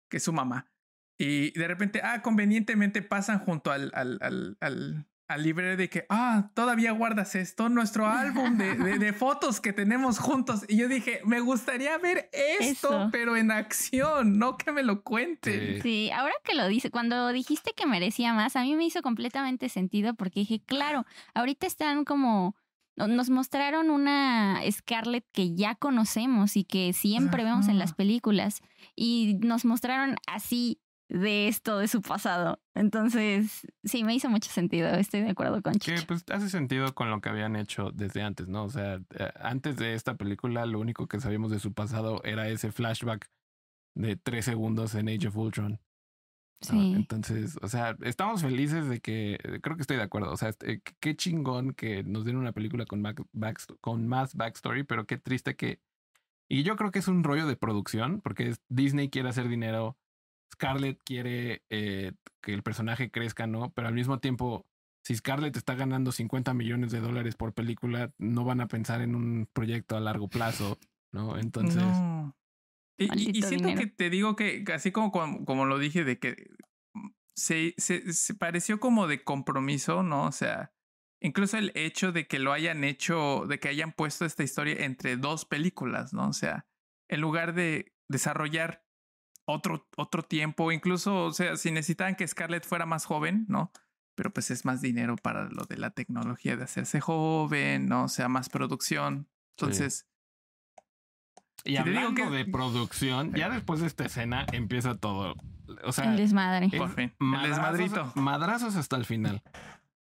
que es su mamá. Y de repente, ah, convenientemente pasan junto al, al, al, al, al libre de que, ah, todavía guardas esto, nuestro álbum de, de, fotos que tenemos juntos. Y yo dije, me gustaría ver esto, pero en acción, no que me lo cuenten. Sí. ahora que lo dice, cuando dijiste que merecía más, a mí me hizo completamente sentido porque dije, claro, ahorita están como nos mostraron una Scarlett que ya conocemos y que siempre vemos en las películas y nos mostraron así de esto de su pasado. Entonces, sí, me hizo mucho sentido. Estoy de acuerdo con Chicho. Que pues hace sentido con lo que habían hecho desde antes, ¿no? O sea, eh, antes de esta película, lo único que sabíamos de su pasado era ese flashback de tres segundos en Age of Ultron. Sí. Entonces, o sea, estamos felices de que, creo que estoy de acuerdo, o sea, este, qué chingón que nos den una película con, con más backstory, pero qué triste que... Y yo creo que es un rollo de producción, porque Disney quiere hacer dinero Scarlett quiere eh, que el personaje crezca, ¿no? Pero al mismo tiempo, si Scarlett está ganando 50 millones de dólares por película, no van a pensar en un proyecto a largo plazo, ¿no? Entonces, Y, siento que te digo que, así como, como, lo dije, de que se, se, se, pareció como de compromiso, ¿no? O sea, incluso el hecho de que lo hayan hecho, de que hayan puesto esta historia entre dos películas, ¿no? O sea, en lugar de desarrollar otro, otro tiempo, incluso, o sea, si necesitaban que Scarlett fuera más joven, ¿no? Pero pues es más dinero para lo de la tecnología de hacerse joven, ¿no? O sea, más producción. Entonces, y hablando de producción, ya después de esta escena empieza todo. O sea, el desmadre. Por fin. el desmadrito. Madrazos hasta el final.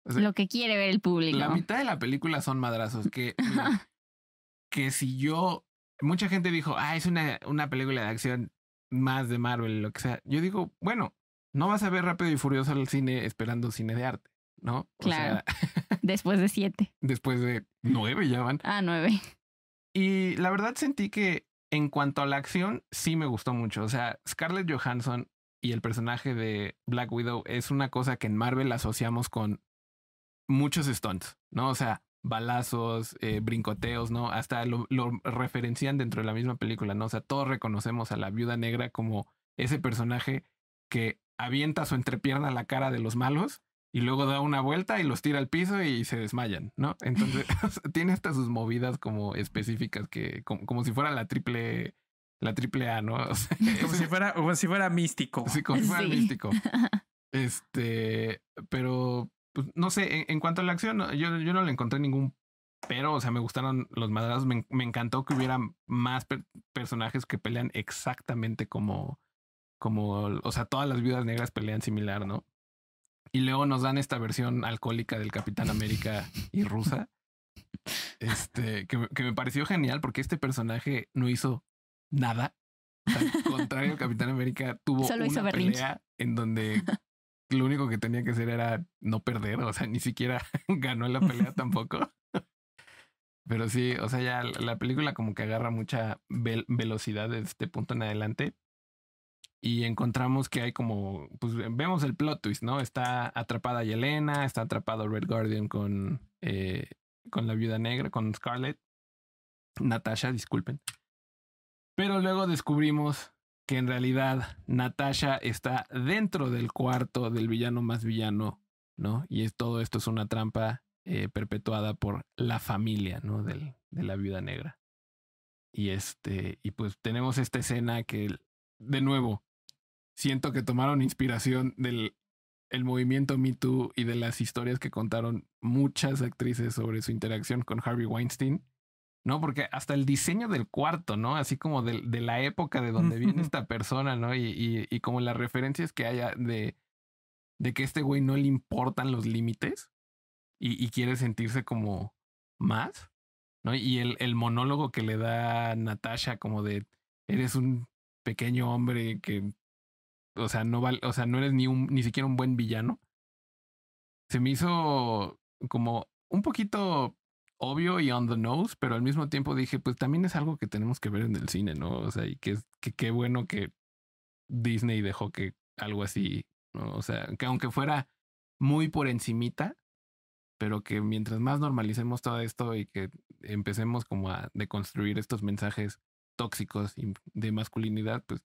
Lo que quiere ver el público. La mitad de la película son madrazos. Que, que si yo. Mucha gente dijo, ah, es una, una película de acción más de Marvel, lo que sea. Yo digo, bueno, no vas a ver Rápido y Furioso al cine esperando cine de arte, ¿no? Claro. después de siete. Después de nueve ya van. Ah, nueve. Y la verdad sentí que en cuanto a la acción, sí me gustó mucho. O sea, Scarlett Johansson y el personaje de Black Widow es una cosa que en Marvel asociamos con muchos stunts, ¿no? O sea, balazos, eh, brincoteos, ¿no? Hasta lo, lo, referencian dentro de la misma película, ¿no? O sea, todos reconocemos a la viuda negra como ese personaje que avienta su entrepierna a la cara de los malos y luego da una vuelta y los tira al piso y se desmayan, ¿no? Entonces tiene hasta sus movidas como específicas que como, si fuera la triple la triple A, ¿no? como si fuera como si fuera místico. Sí, como si fuera místico. Este, pero pues, no sé, en, cuanto a la acción, yo, yo no le encontré ningún pero, o sea, me gustaron los madrazos. Me, encantó que hubiera más personajes que pelean exactamente como, como, o sea, todas las viudas negras pelean similar, ¿no? Y luego nos dan esta versión alcohólica del Capitán América y rusa. Este, que, que, me pareció genial porque este personaje no hizo nada. al contrario, el Capitán América tuvo una pelea en donde lo único que tenía que hacer era no perder. O sea, ni siquiera ganó la pelea tampoco. Pero sí, o sea, ya la película como que agarra mucha velocidad desde este punto en adelante y encontramos que hay como, pues vemos el plot twist, ¿no? Está atrapada Yelena, está atrapado Red Guardian con, eh, con la viuda negra, con Scarlett, Natasha, disculpen. Pero luego descubrimos que en realidad Natasha está dentro del cuarto del villano más villano, ¿no? Y es, todo esto es una trampa eh, perpetuada por la familia, ¿no? Del, de la viuda negra. Y este, y pues tenemos esta escena que, de nuevo, siento que tomaron inspiración del el movimiento Me Too y de las historias que contaron muchas actrices sobre su interacción con Harvey Weinstein. ¿no? Porque hasta el diseño del cuarto, ¿no? Así como de, de la época de donde viene esta persona, ¿no? Y, y, y, como las referencias que haya de, de que este güey no le importan los límites y, y quiere sentirse como más, ¿no? Y el, el monólogo que le da Natasha como de, eres un pequeño hombre que o sea, no vale, o sea, no eres ni un, ni siquiera un buen villano. Se me hizo como un poquito obvio y on the nose, pero al mismo tiempo dije, pues también es algo que tenemos que ver en el cine, ¿no? O sea, y que que qué bueno que Disney dejó que algo así. O sea, que aunque fuera muy por encimita, pero que mientras más normalicemos todo esto y que empecemos como a deconstruir estos mensajes tóxicos de masculinidad, pues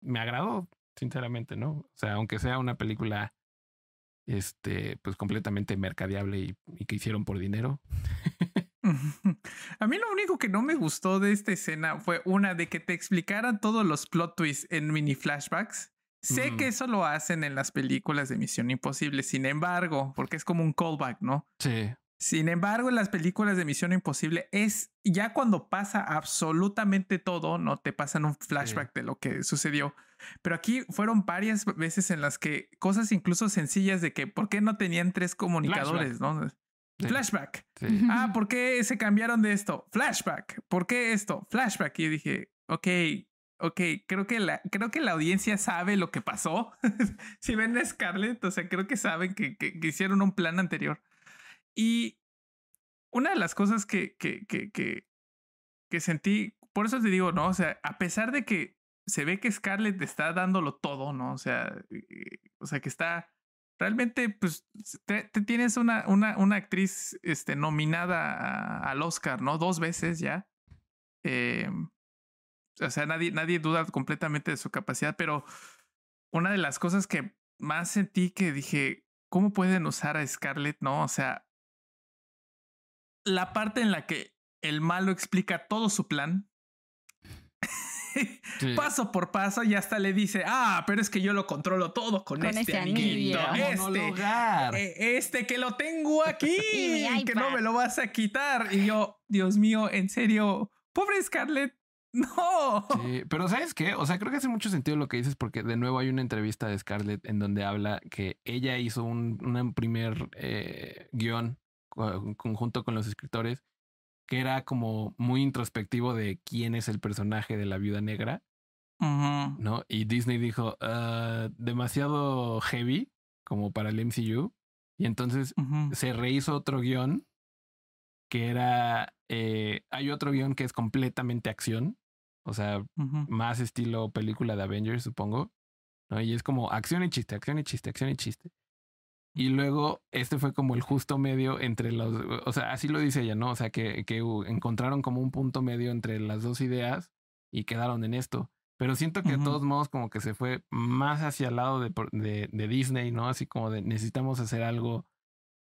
me agradó, sinceramente, ¿no? O sea, aunque sea una película, este, pues completamente mercadeable y, y que hicieron por dinero. A mí lo único que no me gustó de esta escena fue una de que te explicaran todos los plot twists en mini flashbacks. Sé que eso lo hacen en las películas de Misión Imposible, sin embargo, porque es como un callback, ¿no? Sí. Sin embargo, en las películas de Misión Imposible es ya cuando pasa absolutamente todo, no te pasan un flashback de lo que sucedió. Pero aquí fueron varias veces en las que cosas incluso sencillas de que por qué no tenían tres comunicadores, ¿no? Flashback. Ah, ¿por qué se cambiaron de esto? Flashback. ¿Por qué esto? Flashback. Y dije, ok, ok, creo que la, creo que la audiencia sabe lo que pasó. si ven a Scarlett, o sea, creo que saben que, que hicieron un plan anterior. Y una de las cosas que, que, que, que, sentí, por eso te digo, ¿no? O sea, a pesar de que se ve que Scarlett está dándolo todo, ¿no? O sea, eh, o sea, que está realmente, pues, te, tienes una, una, una actriz este, nominada al Oscar, ¿no? Dos veces ya. Eh, o sea, nadie, nadie duda completamente de su capacidad, pero una de las cosas que más sentí que dije, ¿cómo pueden usar a Scarlett? No, o sea, la parte en la que el malo explica todo su plan. paso por paso y hasta le dice, ah, pero es que yo lo controlo todo con, este, este anillo. Este, eh, este que lo tengo aquí, que no me lo vas a quitar. Y yo, Dios mío, en serio, pobre Scarlett, no. Sí, pero ¿sabes qué? O sea, creo que hace mucho sentido lo que dices porque de nuevo hay una entrevista de Scarlett en donde habla que ella hizo un, primer eh, guion conjunto con los escritores que era como muy introspectivo de quién es el personaje de la viuda negra. ¿No? Y Disney dijo, ah, demasiado heavy como para el MCU. Y entonces se rehizo otro guion que era, eh, hay otro guion que es completamente acción, o sea, más estilo película de Avengers, supongo. ¿no? Y es como acción y chiste, acción y chiste, acción y chiste. Y luego este fue como el justo medio entre los, o sea, así lo dice ella, ¿no? O sea, que, que encontraron como un punto medio entre las dos ideas y quedaron en esto. Pero siento que de todos modos como que se fue más hacia el lado de, de, de Disney, ¿no? Así como de necesitamos hacer algo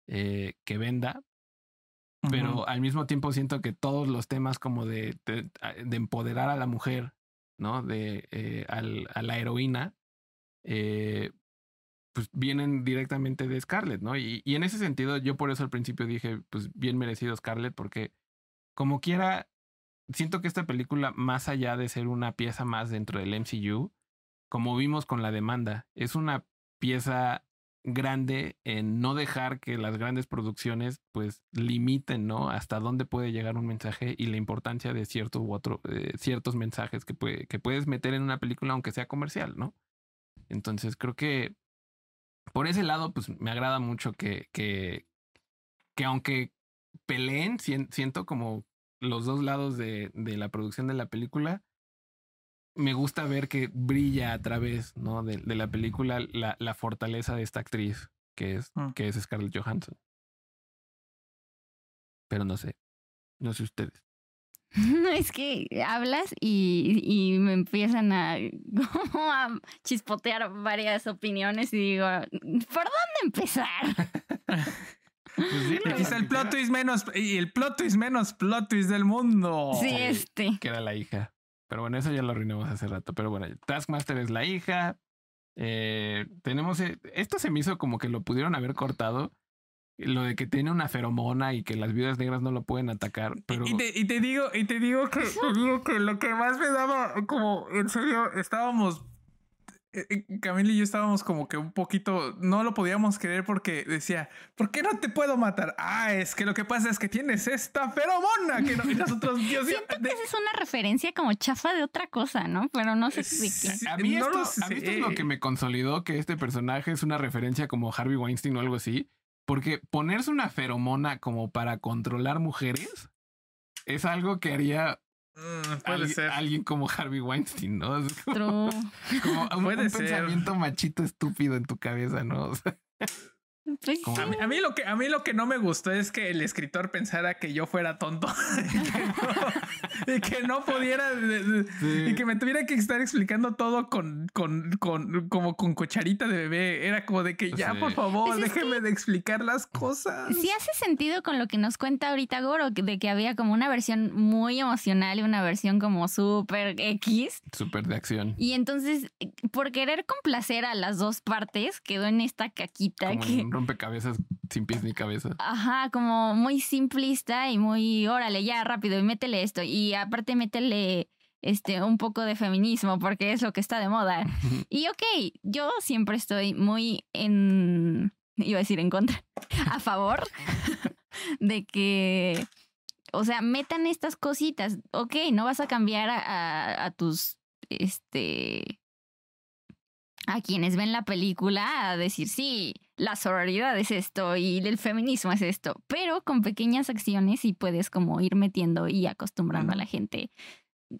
eh, que venda, pero al mismo tiempo siento que todos los temas como de, de, empoderar a la mujer, ¿no? De eh, al, a la heroína, eh, pues vienen directamente de Scarlett, ¿no? Y, y, en ese sentido, yo por eso al principio dije, pues bien merecido Scarlett, porque como quiera, siento que esta película, más allá de ser una pieza más dentro del MCU, como vimos con la demanda, es una pieza grande en no dejar que las grandes producciones pues limiten, ¿no? Hasta dónde puede llegar un mensaje y la importancia de cierto u eh, ciertos mensajes que, puede, que puedes meter en una película aunque sea comercial, ¿no? Entonces creo que por ese lado pues me agrada mucho que, que, que aunque peleen, siento como los dos lados de, de la producción de la película, me gusta ver que brilla a través ¿no? de, de la película la, la, fortaleza de esta actriz que es, mm. que es Scarlett Johansson. Pero no sé, no sé ustedes. No, es que hablas y, y me empiezan a, como a chispotear varias opiniones y digo, ¿por dónde empezar? pues el plot twist menos, y el plot twist menos plot twist del mundo. Sí, este. Que era la hija. Pero bueno, eso ya lo arruinamos hace rato. Pero bueno, Taskmaster es la hija. Eh, tenemos. Eh, esto se me hizo como que lo pudieron haber cortado. Lo de que tiene una feromona y que las viudas negras no lo pueden atacar. Pero... Y, te, y te digo, y te digo que, te digo que lo que más me daba, como en serio, estábamos eh, eh, Camila y yo estábamos como que un poquito, no lo podíamos creer porque decía, ¿por qué no te puedo matar? Ah, es que lo que pasa es que tienes esta feromona que no, y nosotros, Dios Siento que esa es una referencia como chafa de otra cosa, ¿no? Pero no sé si a, mí esto, a mí esto es lo que me consolidó que este personaje es una referencia como Harvey Weinstein o algo así, porque ponerse una feromona como para controlar mujeres es algo que haría Mm, puede ser. Alguien como Harvey Weinstein, ¿no? Como, como un, pensamiento machito estúpido en tu cabeza, ¿no? Pues a, mí, lo que a mí lo que no me gustó es que el escritor pensara que yo fuera tonto y, que no, pudiera y que me tuviera que estar explicando todo con, con, con como con cucharita de bebé. Era como de que ya, por favor, pues déjeme de explicar las cosas. Sí hace sentido con lo que nos cuenta ahorita Goro, de que había como una versión muy emocional y una versión como súper X. Súper de acción. Y entonces, por querer complacer a las dos partes, quedó en esta caquita que rompecabezas sin pies ni cabeza. Ajá, como muy simplista y muy, órale, ya rápido y métele esto. Y aparte métele este, un poco de feminismo porque es lo que está de moda. y ok, yo siempre estoy muy en, iba a decir en contra, a favor de que, o sea, metan estas cositas. Ok, no vas a cambiar a, a tus, este, a quienes ven la película a decir, sí, la sororidad es esto y el feminismo es esto, pero con pequeñas acciones y puedes como ir metiendo y acostumbrando a la gente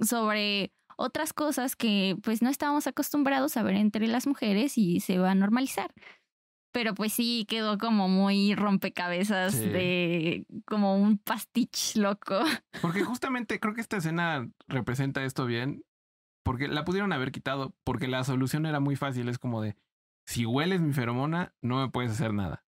sobre otras cosas que pues no estábamos acostumbrados a ver entre las mujeres y se va a normalizar. Pero pues sí quedó como muy rompecabezas de como un pastiche loco. Porque justamente creo que esta escena representa esto bien porque la pudieron haber quitado, porque la solución era muy fácil, es como de, si hueles mi feromona, no me puedes hacer nada.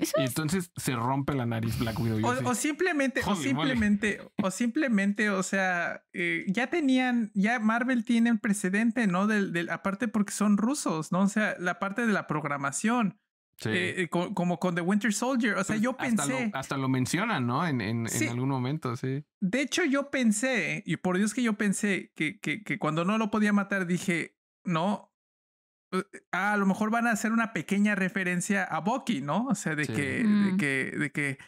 Eso Y es- entonces se rompe la nariz Black Widow. O, o simplemente, o Holy simplemente, o simplemente, o sea, eh, ya tenían, ya Marvel tiene un precedente, ¿no? Del, del, aparte porque son rusos, ¿no? O sea, la parte de la programación, sí. eh, eh, co- como con The Winter Soldier, o sea, Pues yo hasta pensé, Lo, hasta lo mencionan, ¿no? En, en, en Sí. algún momento, sí. de hecho yo pensé, y por Dios que yo pensé que, que, que cuando no lo podía matar dije, no, ah, a lo mejor van a hacer una pequeña referencia a Bucky, ¿no? O sea, de Sí. que, de Mm. que, de que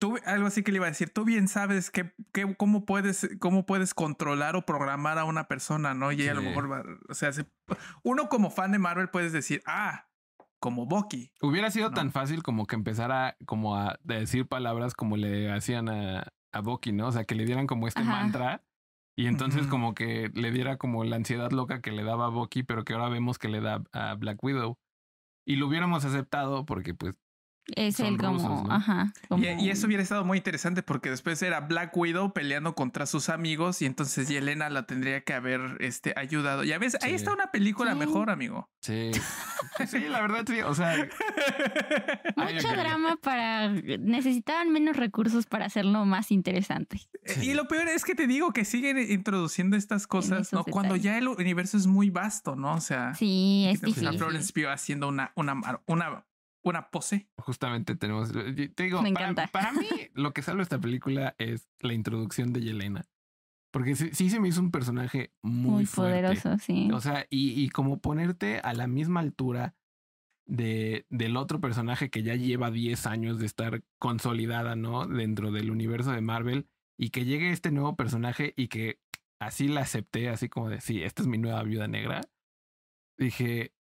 tú, algo así que le iba a decir, tú bien sabes que, que- cómo puedes, cómo puedes controlar o programar a una persona, ¿no? Y a lo mejor va, o sea, se- uno como fan de Marvel puedes decir, ah, como Bucky. Hubiera sido No. tan fácil como que empezara como a decir palabras como le hacían a, a Bucky, ¿no? O sea, que le dieran como este Ajá. mantra y entonces como que le diera como la ansiedad loca que le daba a Bucky, pero que ahora vemos que le da a Black Widow. Y lo hubiéramos aceptado porque pues es son el como, rusos, ¿no? ajá. Y, como- y eso hubiera estado muy interesante porque después era Black Widow peleando contra sus amigos y entonces Yelena la tendría que haber este, ayudado. Ya ves, ahí Sí. está una película Sí. mejor, amigo. sí. sí, la verdad sí. O sea, Mucho drama para. Necesitaban menos recursos para hacerlo más interesante. Sí. Y lo peor es que te digo que siguen introduciendo estas cosas, ¿no? Cuando ya el universo es muy vasto, ¿no? O sea, Sí, es difícil. Florence Pugh haciendo una, una, una, una pose. justamente tenemos. Te digo, Me para, encanta. para mí, lo que salva esta película es la introducción de Yelena. Porque sí, sí se me hizo un personaje muy, Muy fuerte. poderoso, sí. O sea, y, y como ponerte a la misma altura de, del otro personaje que ya lleva 10 años de estar consolidada, ¿no? Dentro del universo de Marvel y que llegue este nuevo personaje y que así la acepté, así como de, sí, esta es mi nueva viuda negra. Dije,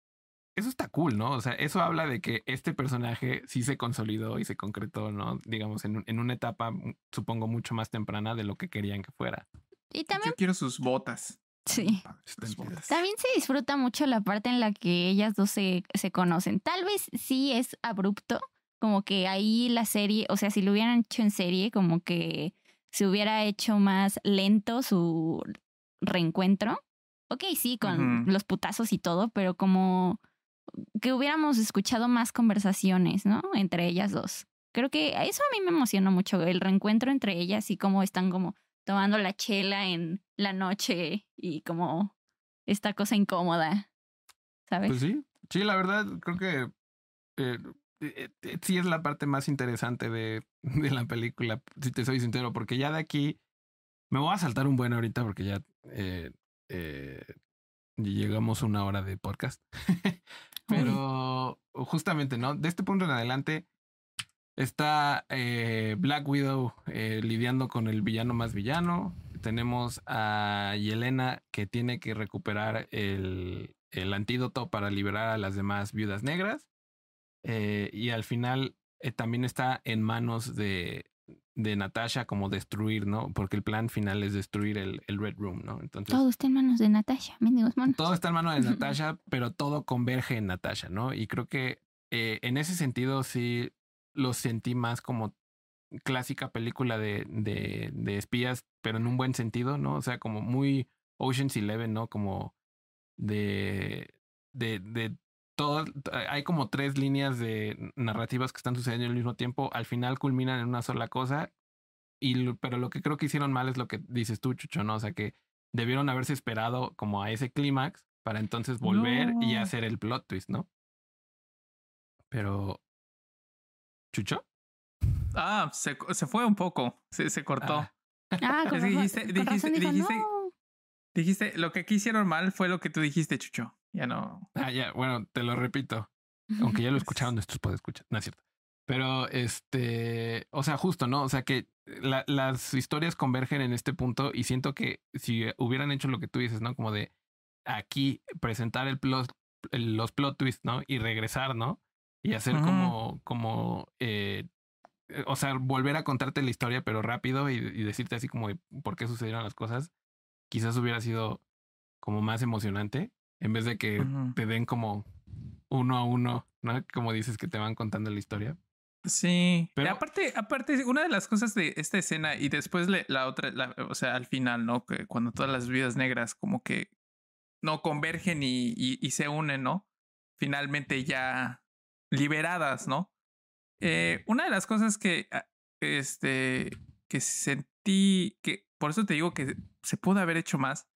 eso está cool, ¿no? O sea, eso habla de que este personaje sí se consolidó y se concretó, ¿no? Digamos, en, en una etapa, mm, supongo, mucho más temprana de lo que querían que fuera. Y también, Yo quiero sus botas. sí. Sus botas. También se disfruta mucho la parte en la que ellas dos se, se conocen. Tal vez sí es abrupto, como que ahí la serie, o sea, si lo hubieran hecho en serie, como que se hubiera hecho más lento su reencuentro. Ok, sí, con los putazos y todo, pero como que hubiéramos escuchado más conversaciones, ¿no? Entre ellas dos. Creo que eso a mí me emocionó mucho, el reencuentro entre ellas y cómo están como tomando la chela en la noche y como esta cosa incómoda, ¿sabes? Pues sí, sí, la verdad creo que eh, eh, eh, sí es la parte más interesante de, de la película, si te soy sincero, porque ya de aquí me voy a saltar un buen ahorita porque ya llegamos a una hora de podcast. Pero justamente, ¿no? De este punto en adelante está eh, Black Widow eh, lidiando con el villano más villano. Tenemos a Yelena que tiene que recuperar el, el antídoto para liberar a las demás viudas negras. Eh, y al final también está en manos de, de Natasha como destruir, ¿no? Porque el plan final es destruir el, el Red Room, ¿no? Entonces Todo está en manos de Natasha, mendigos monos. todo está en manos de Natasha, pero todo converge en Natasha, ¿no? Y creo que eh, en ese sentido sí lo sentí más como clásica película de, de, de espías, pero en un buen sentido, ¿no? O sea, como muy Ocean's Eleven, ¿no? Como de, de, de todo, hay como tres líneas de narrativas que están sucediendo al mismo tiempo, al final culminan en una sola cosa, y pero lo que creo que hicieron mal es lo que dices tú, Chucho, ¿no? O sea, que debieron haberse esperado como a ese clímax para entonces volver y hacer el plot twist, ¿no? Pero... ¿Chucho? Ah, se, se fue un poco. Se, se cortó. Ah. Ah, con dijiste- dijiste- dijo, dijiste- "No". Dijiste, lo que aquí hicieron mal fue lo que tú dijiste, Chucho. Ya no. Ah, ya, bueno, te lo repito. Aunque ya lo escucharon nuestros escuchar, no es cierto. Pero este, o sea, justo, ¿no? O sea que la- las historias convergen en este punto y siento que si hubieran hecho lo que tú dices, ¿no? Como de aquí presentar el plot, el- los plot twists, ¿no? Y regresar, ¿no? Y hacer como, como, eh, eh, o sea, volver a contarte la historia, pero rápido y, y decirte así como de por qué sucedieron las cosas, quizás hubiera sido como más emocionante en vez de que te den como uno a uno, ¿no? Como dices que te van contando la historia. Sí, Pero- aparte, aparte, una de las cosas de esta escena y después le- la otra, la- o sea, al final, ¿no? Que cuando todas las vidas negras como que no convergen y, y, se unen, ¿no? Finalmente ya liberadas, ¿no? Eh, una de las cosas que, ah, este, que sentí, que por eso te digo que se pudo haber hecho más,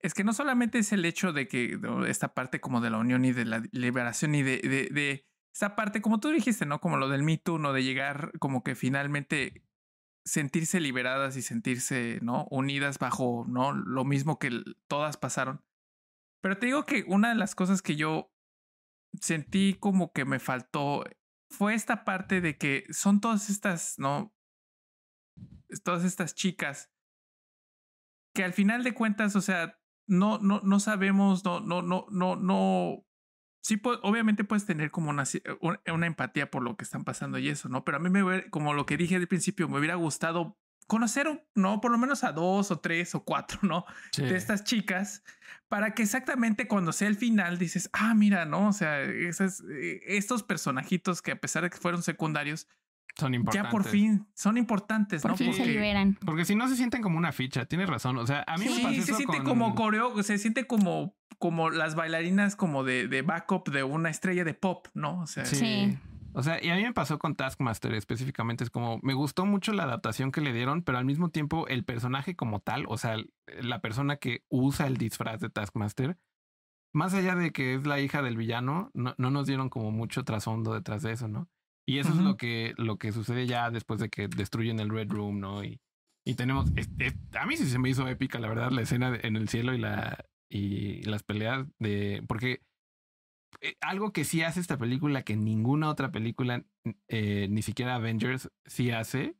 es que no solamente es el hecho de que esta parte como de la unión y de la liberación y de, de, de esa parte, como tú dijiste, ¿no? Como lo del Me Too, ¿no? De llegar como que finalmente sentirse liberadas y sentirse, ¿no? Unidas bajo, ¿no? Lo mismo que todas pasaron. Pero te digo que una de las cosas que yo sentí como que me faltó fue esta parte de que son todas estas, ¿no? Todas estas chicas que al final de cuentas, o sea, no, no, no sabemos, no, no, no, no, no. Sí, obviamente puedes tener como una, una, empatía por lo que están pasando y eso, ¿no? Pero a mí me hubiera, como lo que dije al principio, me hubiera gustado conocer, ¿no? Por lo menos a dos o tres o cuatro, ¿no? De estas chicas, para que exactamente cuando sea el final dices, ah, mira, ¿no? O sea, esas, eh, estos personajitos que a pesar de que fueron secundarios, son importantes. Ya por fin son importantes, ¿no? porque, se liberan. Porque si no se sienten como una ficha, tienes razón. O sea, a mí me pasa se siente como coreo, se siente como, como las bailarinas como de, de backup de una estrella de pop, ¿no? O sea, sí. O sea, y a mí me pasó con Taskmaster específicamente. Es como, me gustó mucho la adaptación que le dieron, pero al mismo tiempo el personaje como tal, o sea, la persona que usa el disfraz de Taskmaster, más allá de que es la hija del villano, no, no nos dieron como mucho trasfondo detrás de eso, ¿no? Y eso es lo que, lo que sucede ya después de que destruyen el Red Room, ¿no? Y, y tenemos, a mí sí se me hizo épica, la verdad, la escena en el cielo y, la, y las peleas de, porque eh, algo que sí hace esta película que ninguna otra película, eh, ni siquiera Avengers, sí hace,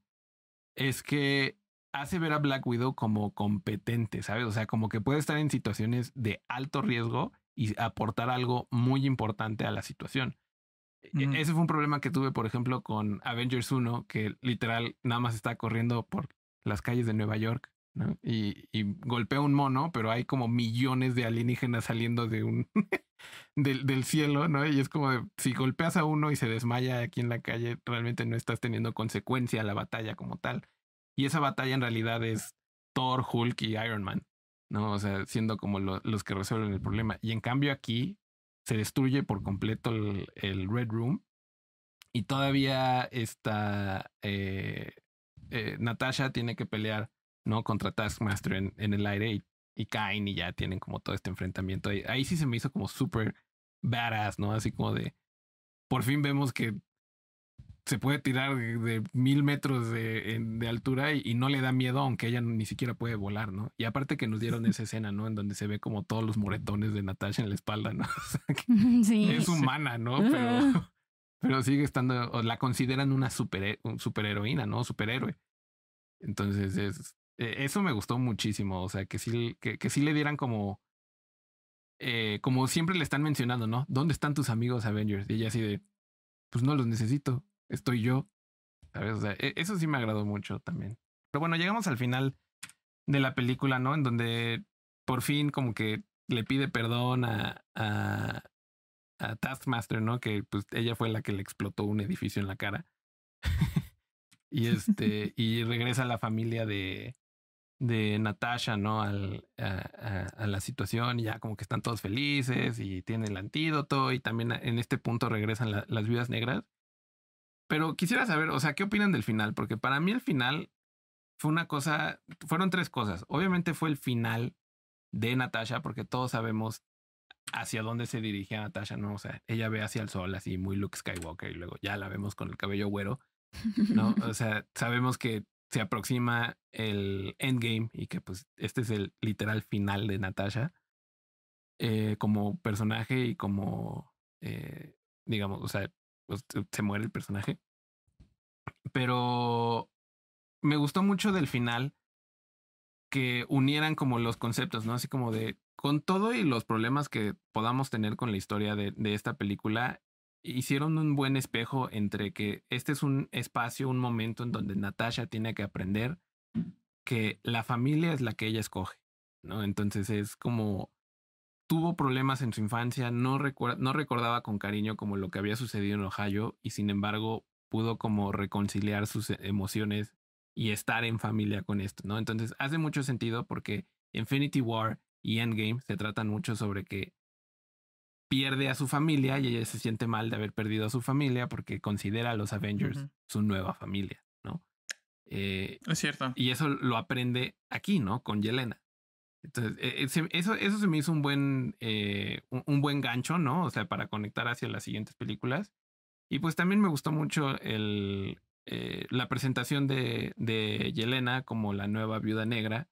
es que hace ver a Black Widow como competente, ¿sabes? O sea, como que puede estar en situaciones de alto riesgo y aportar algo muy importante a la situación. E, ese fue un problema que tuve, por ejemplo, con Avengers 1, que literal nada más está corriendo por las calles de Nueva York ¿no? y, y golpea un mono, pero hay como millones de alienígenas saliendo de un del, del, cielo, ¿no? Y es como si golpeas a uno y se desmaya aquí en la calle, realmente no estás teniendo consecuencia a la batalla como tal. Y esa batalla en realidad es Thor, Hulk y Iron Man, ¿no? O sea, siendo como los que resuelven el problema. Y en cambio aquí se destruye por completo el, Red Room y todavía está eh, eh, Natasha tiene que pelear no contra Taskmaster en, en el aire y, y, caen y ya tienen como todo este enfrentamiento. Ahí, ahí sí se me hizo como súper badass no así como de por fin vemos que se puede tirar de, mil metros de, de altura y, no le da miedo, aunque ella ni siquiera puede volar, ¿no? Y aparte que nos dieron esa escena, ¿no? En donde se ve como todos los moretones de Natasha en la espalda, ¿no? sí. Es humana, ¿no? Pero, pero sigue estando, o la consideran una super, superheroína, ¿no? Superhéroe. Entonces, es, e, eso me gustó muchísimo, o sea, que sí, que, que sí le dieran como... Eh, como siempre le están mencionando, ¿no? ¿Dónde están tus amigos Avengers? Y ella así de, pues no los necesito estoy yo. ¿Sabes? O sea, e, eso sí me agradó mucho también. Pero bueno, llegamos al final de la película, ¿no? En donde por fin como que le pide perdón a, a, a Taskmaster, ¿no? Que pues ella fue la que le explotó un edificio en la cara. y este, y regresa la familia de, de Natasha, ¿no? Al, a, a, la situación y ya como que están todos felices y tienen el antídoto y también en este punto regresan las viudas negras pero quisiera saber, o sea, ¿qué opinan del final? Porque para mí el final fue una cosa, fueron tres cosas. Obviamente fue el final de Natasha, porque todos sabemos hacia dónde se dirige Natasha, ¿no? O sea, ella ve hacia el sol, así muy Luke Skywalker, y luego ya la vemos con el cabello güero, ¿no? O sea, sabemos que se aproxima el endgame y que pues este es el literal final de Natasha eh, como personaje y como, eh, digamos, o sea, pues, se muere el personaje. Pero me gustó mucho del final que unieran como los conceptos, ¿no? Así como de, con todo y los problemas que podamos tener con la historia de, de esta película, hicieron un buen espejo entre que este es un espacio, un momento en donde Natasha tiene que aprender que la familia es la que ella escoge, ¿no? Entonces es como tuvo problemas en su infancia, no, no recordaba con cariño como lo que había sucedido en Ohio y sin embargo pudo como reconciliar sus emociones y estar en familia con esto, ¿no? Entonces hace mucho sentido porque Infinity War y Endgame se tratan mucho sobre que pierde a su familia y ella se siente mal de haber perdido a su familia porque considera a los Avengers su nueva familia, ¿no? Eh, Es cierto. y eso lo aprende aquí, ¿no? Con Yelena. Entonces, eh, se- eso, eso se me hizo un buen, eh, un, buen gancho, ¿no? O sea, para conectar hacia las siguientes películas. Y pues también me gustó mucho el, eh, la presentación de, de Yelena como la nueva viuda negra,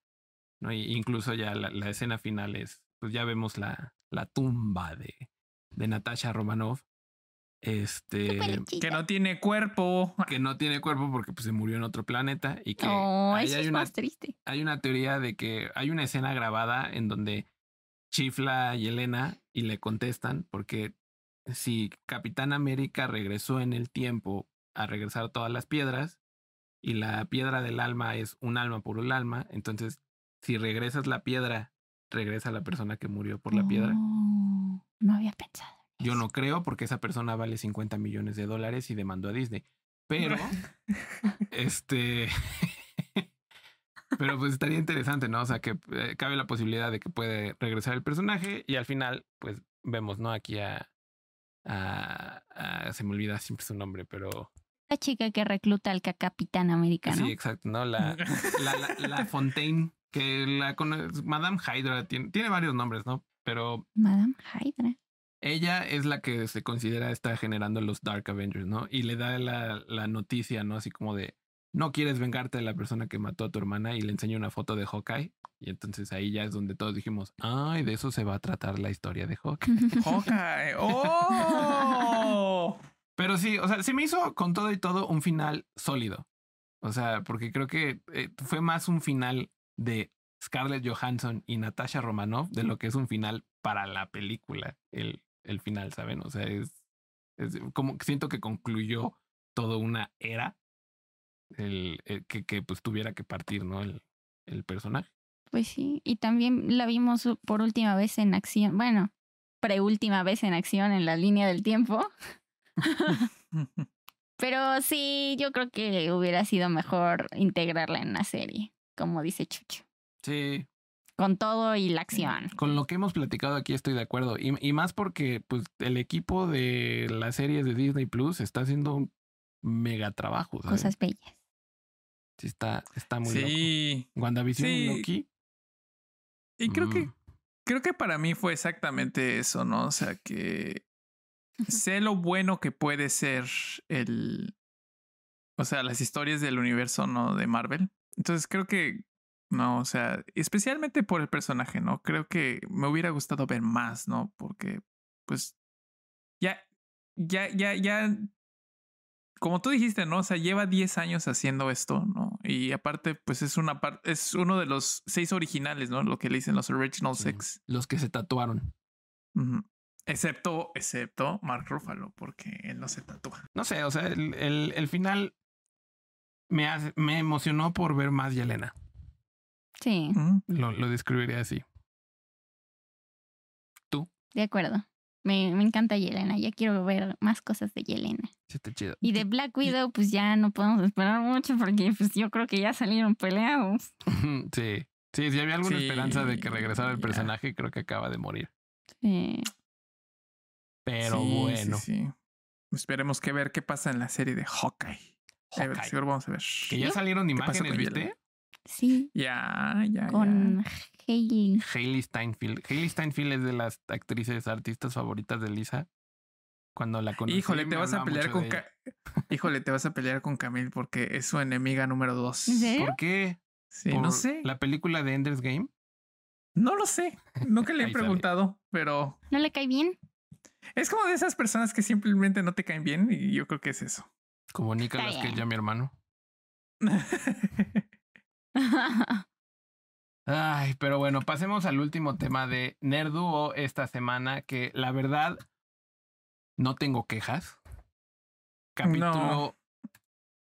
¿no? Incluso ya la, la escena final es, pues ya vemos la, la tumba de, de Natasha Romanoff. Este Que no tiene cuerpo. que no tiene cuerpo porque pues, se murió en otro planeta y que Oh, eso hay es una más triste. hay una teoría de que hay una escena grabada en donde chifla a Yelena y le contestan porque si Capitán América regresó en el tiempo a regresar todas las piedras y la piedra del alma es un alma por un alma, entonces si regresas la piedra, regresa la persona que murió por la piedra. No había pensado. Yo no creo porque esa persona vale 50 millones de dólares y demandó a Disney. Pero, este, pero pues estaría interesante, ¿no? O sea, que eh, cabe la posibilidad de que puede regresar el personaje y al final, pues vemos, ¿no? Aquí a, a, a- se me olvida siempre su nombre, pero La chica que recluta al ca- Capitán Americano. sí, exacto, ¿no? La, la, la, la Fontaine, que la cono- Madame Hydra tiene, tiene varios nombres, ¿no? Pero Madame Hydra. Ella es la que se considera está generando los Dark Avengers, ¿no? Y le da la, la noticia, ¿no? Así como de, no quieres vengarte de la persona que mató a tu hermana y le enseña una foto de Hawkeye. Y entonces ahí ya es donde todos dijimos, ay, de eso se va a tratar la historia de Hawkeye. Hawkeye. ¡Oh! Pero sí, o sea, se me hizo con todo y todo un final sólido. O sea, porque creo que eh, fue más un final de Scarlett Johansson y Natasha Romanoff de lo que es un final para la película, el, el final, ¿saben? O sea, es, es como que siento que concluyó toda una era el, el que, que pues tuviera que partir, ¿no? El, el personaje. Pues sí, y también la vimos por última vez en acción, bueno, preúltima vez en acción en la línea del tiempo. Pero sí, yo creo que hubiera sido mejor integrarla en la serie, como dice Chucho, Sí, con todo y la acción. con lo que hemos platicado aquí estoy de acuerdo. Y, y más porque pues el equipo de las series de Disney Plus está haciendo un mega trabajo. ¿sabes? Cosas bellas. Sí, está, está muy loco. sí. WandaVision y Sí. Loki. Y creo que mm, creo que para mí fue exactamente eso, ¿no? O sea, que sé lo bueno que puede ser el. O sea, las historias del universo, ¿no? De Marvel. Entonces creo que. No, o sea, especialmente por el personaje, ¿no? Creo que me hubiera gustado ver más, ¿no? Porque, pues. Ya. Ya, ya, ya. Como tú dijiste, ¿no? O sea, lleva 10 años haciendo esto, ¿no? Y aparte, pues es una parte. Es uno de los seis originales, ¿no? Lo que le dicen los Original sí, Six. Los que se tatuaron. Excepto, excepto Mark Ruffalo, porque él no se tatúa. No sé, o sea, el, el, el final me, hace- me emocionó por ver más Yelena. Sí. Lo, lo describiría así. de acuerdo. Me, me encanta Yelena, ya quiero ver más cosas de Yelena. Sí, está chido. Y de Black Widow, pues ya no podemos esperar mucho porque pues yo creo que ya salieron peleados. sí. Sí, si había alguna Sí, esperanza de que regresara el ya. personaje, creo que acaba de morir. Sí. Pero Sí, bueno, sí. Esperemos que ver qué pasa en la serie de Hawkeye. A ver, Hawkeye. seguro vamos a ver. que ya salieron ¿Qué pasó imágenes, ¿viste? Sí, Ya, ya, con Hailey. Hailey Steinfeld. Hailey Steinfeld es de las actrices, artistas favoritas de Lisa. Cuando la ya. conocí, Híjole, te vas a pelear con Híjole, te vas a pelear con Camille porque es su enemiga número dos. ¿Por qué? Sí, ¿Por no sé. La película de Ender's Game. No lo sé. Nunca le he sale. preguntado, pero ¿No le cae bien? es como de esas personas que simplemente no te caen bien y yo creo que es eso. Como Nicolas Está que ya mi hermano. Ay, pero bueno, pasemos al último tema de Nerduo esta semana, que la verdad no tengo quejas. Capítulo No.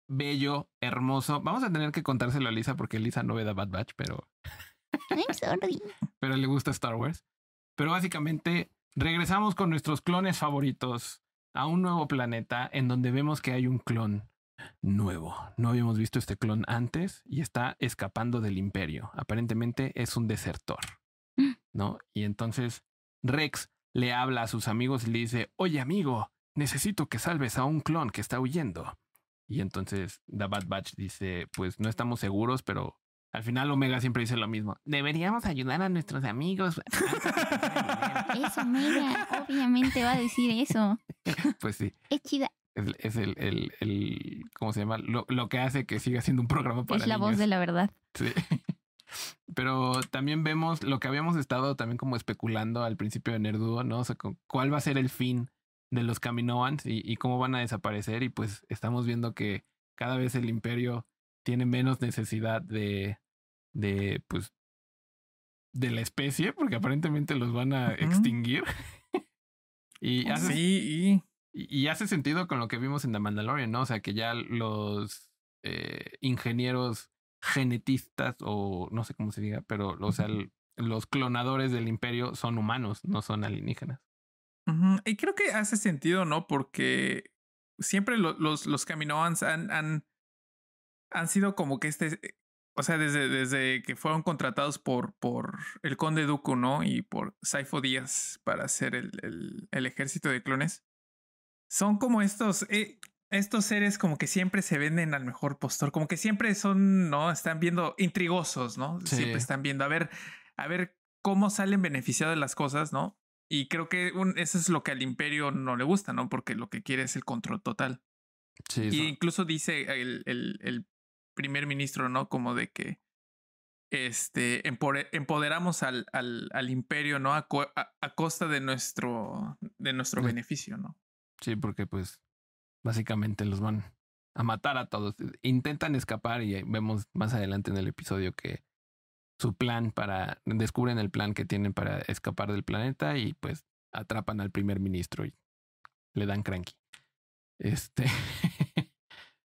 bello, hermoso. Vamos a tener que contárselo a Lisa porque Lisa no ve The Bad Batch, pero, I'm sorry. pero le gusta Star Wars. Pero básicamente regresamos con nuestros clones favoritos a un nuevo planeta en donde vemos que hay un clon nuevo. No habíamos visto este clon antes y está escapando del imperio. Aparentemente es un desertor. ¿no? Y entonces Rex le habla a sus amigos y le dice, oye amigo, necesito que salves a un clon que está huyendo. Y entonces The Bad Batch dice, pues no estamos seguros, pero al final Omega siempre dice lo mismo. Deberíamos ayudar a nuestros amigos. Eso, Omega, obviamente va a decir eso. pues sí. Es chida. Es, el, el, el, ¿cómo se llama? Lo, lo, que hace que siga siendo un programa para Es la niños. voz de la verdad. Sí. Pero también vemos lo que habíamos estado también como especulando al principio de Nerduo, ¿no? O sea, cuál va a ser el fin de los Kaminoans y, y cómo van a desaparecer. Y pues estamos viendo que cada vez el imperio tiene menos necesidad de, de pues, de la especie, porque aparentemente los van a extinguir. y hace Sí, y hace sentido con lo que vimos en The Mandalorian, ¿no? O sea, que ya los eh, ingenieros genetistas, o no sé cómo se diga, pero o sea, el- los clonadores del imperio son humanos, no son alienígenas. Y creo que hace sentido, ¿no? Porque siempre lo- los, los Kaminoans han, han, han sido como que este, eh, o sea, desde, desde que fueron contratados por, por el conde Dooku, ¿no? Y por Saifo Díaz para hacer el, el, el ejército de clones. Son como estos, eh, estos seres como que siempre se venden al mejor postor, como que siempre son, ¿no? Están viendo intrigosos, ¿no? Sí. Siempre están viendo a ver, a ver cómo salen beneficiados de las cosas, ¿no? Y creo que un- eso es lo que al imperio no le gusta, ¿no? Porque lo que quiere es el control total. Sí, Y incluso dice el, el, el primer ministro, ¿no? Como de que este empoderamos al, al, al imperio, ¿no? A, co- a, a costa de nuestro, de nuestro beneficio, ¿no? Sí, porque pues básicamente los van a matar a todos. Intentan escapar y vemos más adelante en el episodio que su plan para, descubren el plan que tienen para escapar del planeta y pues atrapan al primer ministro y le dan cranky. Este,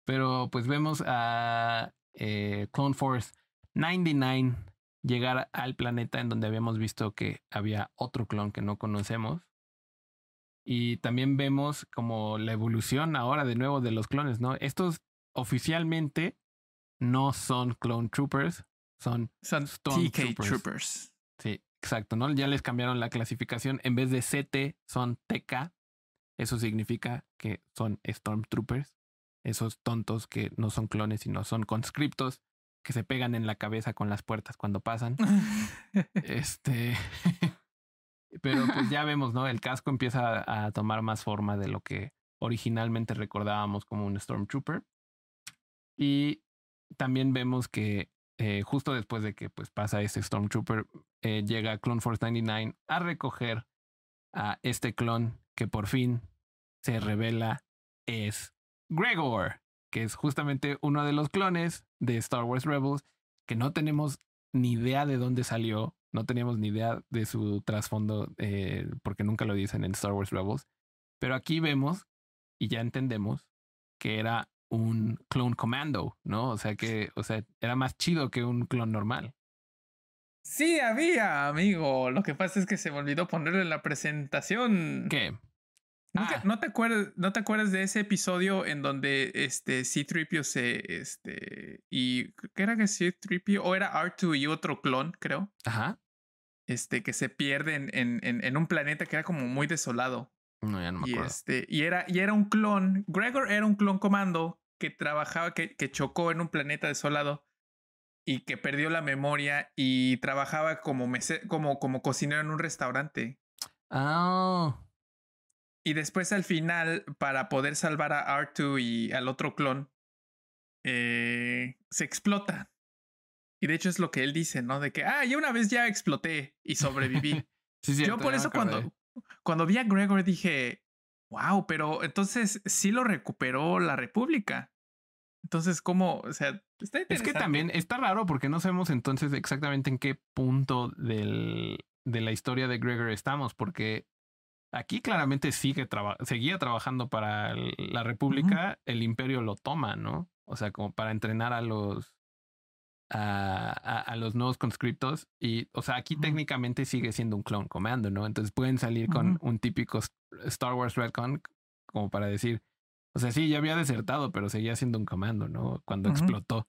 pero pues vemos a eh, Clone Force 99 llegar al planeta en donde habíamos visto que había otro clon que no conocemos. Y también vemos como la evolución ahora de nuevo de los clones, ¿no? Estos oficialmente no son clone troopers, son Son TK Stormtroopers. Troopers. Sí, exacto, ¿no? Ya les cambiaron la clasificación. En vez de CT, son TK. Eso significa que son Stormtroopers. Esos tontos que no son clones, sino son conscriptos que se pegan en la cabeza con las puertas cuando pasan. Este. Pero pues ya vemos, ¿no? El casco empieza a, a tomar más forma de lo que originalmente recordábamos como un Stormtrooper. Y también vemos que eh, justo después de que pues pasa este Stormtrooper, eh, llega Clone Force 99 a recoger a este clon que por fin se revela es Gregor, que es justamente uno de los clones de Star Wars Rebels, que no tenemos ni idea de dónde salió, no teníamos ni idea de su trasfondo, eh, porque nunca lo dicen en Star Wars Rebels. Pero aquí vemos y ya entendemos que era un clone commando, ¿no? O sea que, o sea, era más chido que un clon normal. Sí, había, amigo. Lo que pasa es que se me olvidó ponerle la presentación. ¿Qué? ¿Nunca- Ah. ¿No, te acuerdas, ¿No te acuerdas de ese episodio en donde este C-Tripio se. Este. y ¿Qué era que C-Tripio? O era R2 y otro clon, creo. Ajá. Este, que se pierden en, en, en un planeta que era como muy desolado. No, ya no me Y acuerdo. este, y era, y era un clon. Gregor era un clon comando que trabajaba, que, que chocó en un planeta desolado y que perdió la memoria y trabajaba como, mese- como, como cocinero en un restaurante. Ah, Y después al final, para poder salvar a R2 y al otro clon, eh, se explota. Y de hecho es lo que él dice, ¿no? De que, ah, yo una vez ya exploté y sobreviví. sí, yo por eso cuando, cuando vi a Gregor dije, wow, pero entonces sí lo recuperó la República. Entonces, ¿cómo? O sea, está Es que también está raro porque no sabemos entonces exactamente en qué punto del, de la historia de Gregor estamos, porque aquí claramente sigue traba- seguía trabajando para el- la República, el imperio lo toma, ¿no? O sea, como para entrenar a los a, a- a los nuevos conscriptos y, o sea, aquí técnicamente sigue siendo un clone comando, ¿no? Entonces pueden salir con un típico Star Wars Redcon como para decir, o sea, sí, ya había desertado, pero seguía siendo un comando, ¿no? Cuando explotó.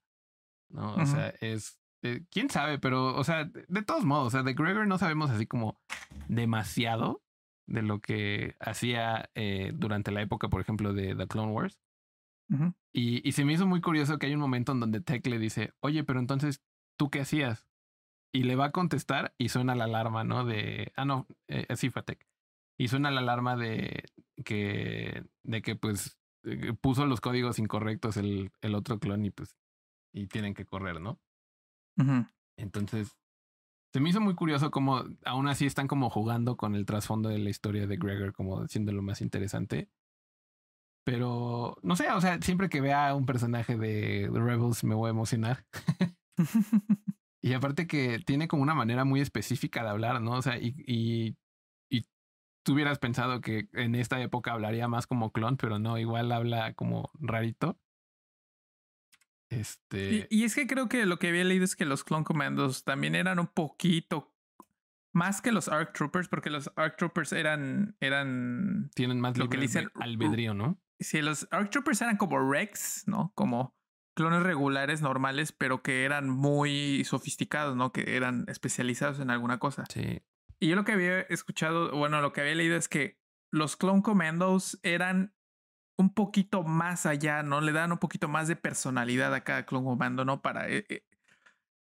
¿no? O sea, es eh, quién sabe, pero, o sea, de, de todos modos, o sea, de Gregor no sabemos así como demasiado de lo que hacía eh, durante la época, por ejemplo, de The Clone Wars. Y, y se me hizo muy curioso que hay un momento en donde Tech le dice, oye, pero entonces, ¿tú qué hacías? Y le va a contestar y suena la alarma, ¿no? De, ah, no, eh, sí fue Tech. Y suena la alarma de que, de que pues puso los códigos incorrectos el, el otro clon y pues, y tienen que correr, ¿no? Entonces, se me hizo muy curioso como aún así están como jugando con el trasfondo de la historia de Gregor, como siendo lo más interesante. Pero no sé, o sea, siempre que vea a un personaje de Rebels me voy a emocionar. y aparte que tiene como una manera muy específica de hablar, ¿no? O sea, y, y, y tú hubieras pensado que en esta época hablaría más como clon, pero no, igual habla como rarito. Este. Y, y es que creo que lo que había leído es que los Clone Commandos también eran un poquito más que los ARC Troopers, porque los ARC Troopers eran, eran, tienen más lo que le dicen- albedrío, ¿no? Sí, los ARC Troopers eran como Rex, ¿no? Como clones regulares, normales, pero que eran muy sofisticados, ¿no? Que eran especializados en alguna cosa. Sí. Y yo lo que había escuchado, bueno, lo que había leído es que los Clone Commandos eran un poquito más allá, ¿no? Le dan un poquito más de personalidad a cada Clone Commando, ¿no? Para eh, eh,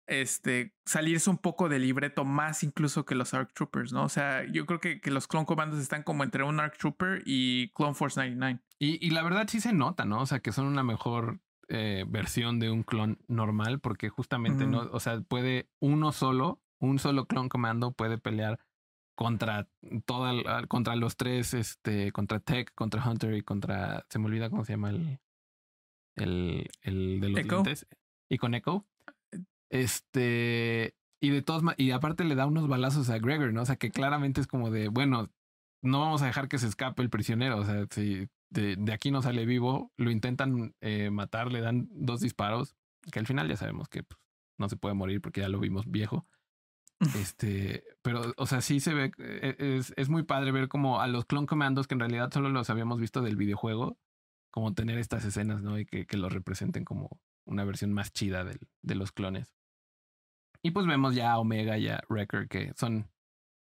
este, salirse un poco del libreto más incluso que los ARC Troopers, ¿no? O sea, yo creo que, que los Clone Commandos están como entre un ARC Trooper y Clone Force 99. Y, y la verdad sí se nota, ¿no? O sea, que son una mejor eh, versión de un clon normal, porque justamente no, o sea, puede uno solo, un solo clon comando puede pelear contra toda, contra los tres, este, contra Tech, contra Hunter y contra, se me olvida cómo se llama el, el, el de los Echo. Y con Echo. Este, y de todos, y aparte le da unos balazos a Gregor, ¿no? O sea, que claramente es como de, bueno, no vamos a dejar que se escape el prisionero. O sea, si de, de aquí no sale vivo, lo intentan eh, matar, le dan dos disparos, que al final ya sabemos que pues, no se puede morir porque ya lo vimos viejo. Este, pero, o sea, sí se ve, eh, es, es muy padre ver como a los Clone Commandos, que en realidad solo los habíamos visto del videojuego, como tener estas escenas, ¿no? Y que, que los representen como una versión más chida del, de los clones. Y pues vemos ya a Omega y a Wrecker que son,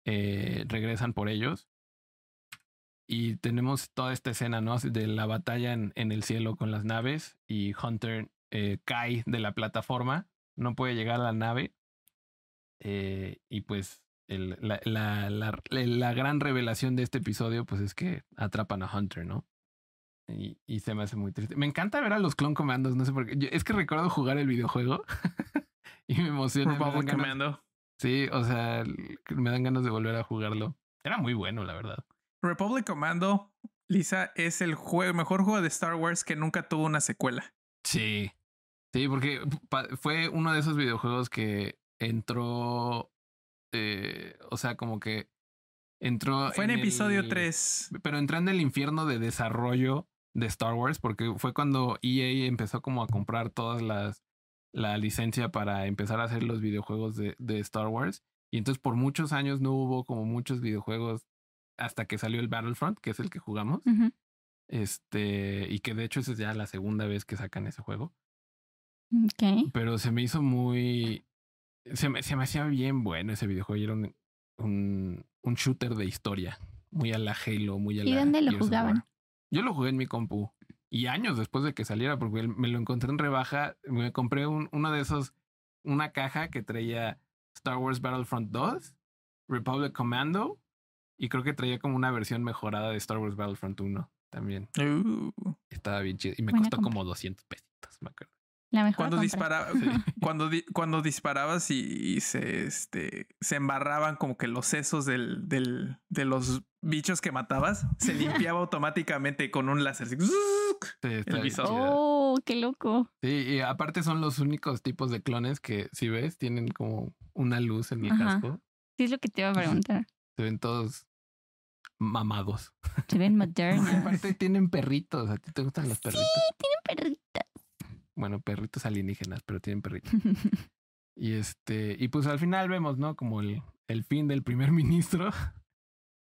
eh, regresan por ellos. Y tenemos toda esta escena, ¿no? De la batalla en, el cielo con las naves y Hunter eh, cae de la plataforma, no puede llegar a la nave. eh, y pues la, gran revelación de este episodio pues es que atrapan a Hunter, ¿no? Y, se me hace muy triste. Me encanta ver a los Clone Commandos, no sé por qué. Es que recuerdo jugar el videojuego y me emociona. me Republic ganas- Commando. Sí, o sea, me dan ganas de volver a jugarlo. Era muy bueno, la verdad. Republic Commando, Lisa, es el juego, mejor juego de Star Wars que nunca tuvo una secuela. Sí. Sí, porque fue uno de esos videojuegos que entró, eh, o sea, como que entró... Fue en, episodio el- 3. Pero entró en el infierno de desarrollo de Star Wars, porque fue cuando EA empezó como a comprar todas las la licencia para empezar a hacer los videojuegos de, de Star Wars. Y entonces por muchos años no hubo como muchos videojuegos hasta que salió el Battlefront, que es el que jugamos. Este, y que de hecho esa es ya la segunda vez que sacan ese juego. Ok. Pero se me hizo muy. Se me, se me hacía bien bueno ese videojuego. y Era un, un, un shooter de historia. Muy a la Halo, muy a ¿Y la. dónde lo Gears jugaban? Yo lo jugué en mi compu. Y años después de que saliera, porque me lo encontré en rebaja. Me compré un, uno de esos. Una caja que traía Star Wars Battlefront 2, Republic Commando. Y creo que traía como una versión mejorada de Star Wars Battlefront 1 también. Uh, Estaba bien chido. Y me Buena costó compra. como 200 pesitos, me acuerdo. La mejor cuando compra. dispara, cuando, di- cuando disparabas y, y se, este, se embarraban como que los sesos del, del, de los bichos que matabas, se limpiaba automáticamente con un láser. así, Sí, visor. Oh, qué loco. Sí, y aparte son los únicos tipos de clones que, si ves, tienen como una luz en el Ajá. casco. Sí, es lo que te iba a preguntar. Se ven todos mamados. Se ven Y modernos. aparte tienen perritos. ¿A ti te gustan los perritos? Perrita. Bueno, perritos alienígenas, pero tienen perritos. Y este, y pues al final vemos, ¿no? Como el, el fin del primer ministro,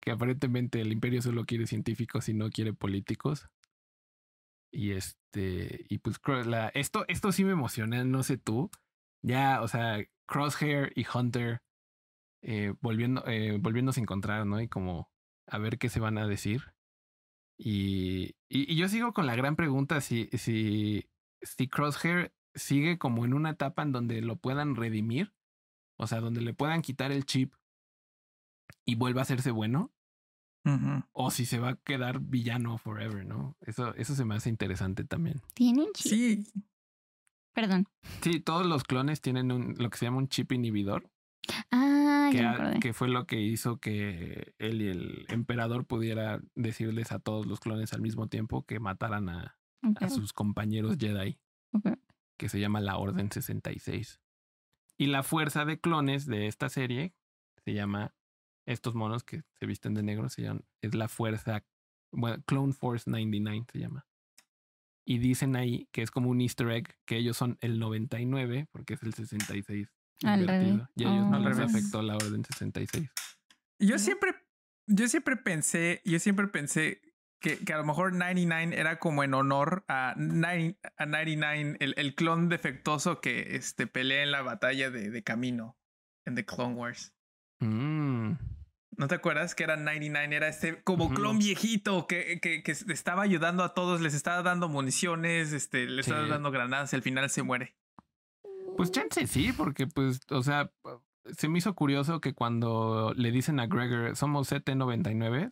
que aparentemente el imperio solo quiere científicos y no quiere políticos. Y este, y pues la, esto, esto sí me emociona, no sé tú, ya, o sea, Crosshair y Hunter eh, volviendo, eh, volviéndose a encontrar, ¿no? Y como a ver qué se van a decir. Y, y, y yo sigo con la gran pregunta si, si, si Crosshair sigue como en una etapa en donde lo puedan redimir, o sea, donde le puedan quitar el chip y vuelva a hacerse bueno, o si se va a quedar villano forever, ¿no? Eso, eso se me hace interesante también. Tienen chip. Sí, Perdón. Sí, todos los clones tienen un, lo que se llama un chip inhibidor, Ah, que, que fue lo que hizo que él y el emperador pudiera decirles a todos los clones al mismo tiempo que mataran a, Ok, a sus compañeros Jedi, ok. que se llama la Orden 66. Y la fuerza de clones de esta serie se llama, estos monos que se visten de negro, se llaman, es la fuerza, bueno, Clone Force 99 se llama. Y dicen ahí que es como un easter egg, que ellos son el 99, porque es el 66. Al invertido, revés. Y a ellos no Al les revés. afectó la Orden 66. Yo siempre, yo siempre pensé, yo siempre pensé que, que a lo mejor 99 era como en honor a, 9 a 99, el, el clon defectuoso que este, pelea en la batalla de, de camino en The Clone Wars. Mm, ¿No te acuerdas que era 99? Era este como clon viejito que, que, que estaba ayudando a todos, les estaba dando municiones, este, les estaba dando granadas y al final se muere. Pues chance sí, porque pues, o sea, se me hizo curioso que cuando le dicen a Gregor, somos CT99,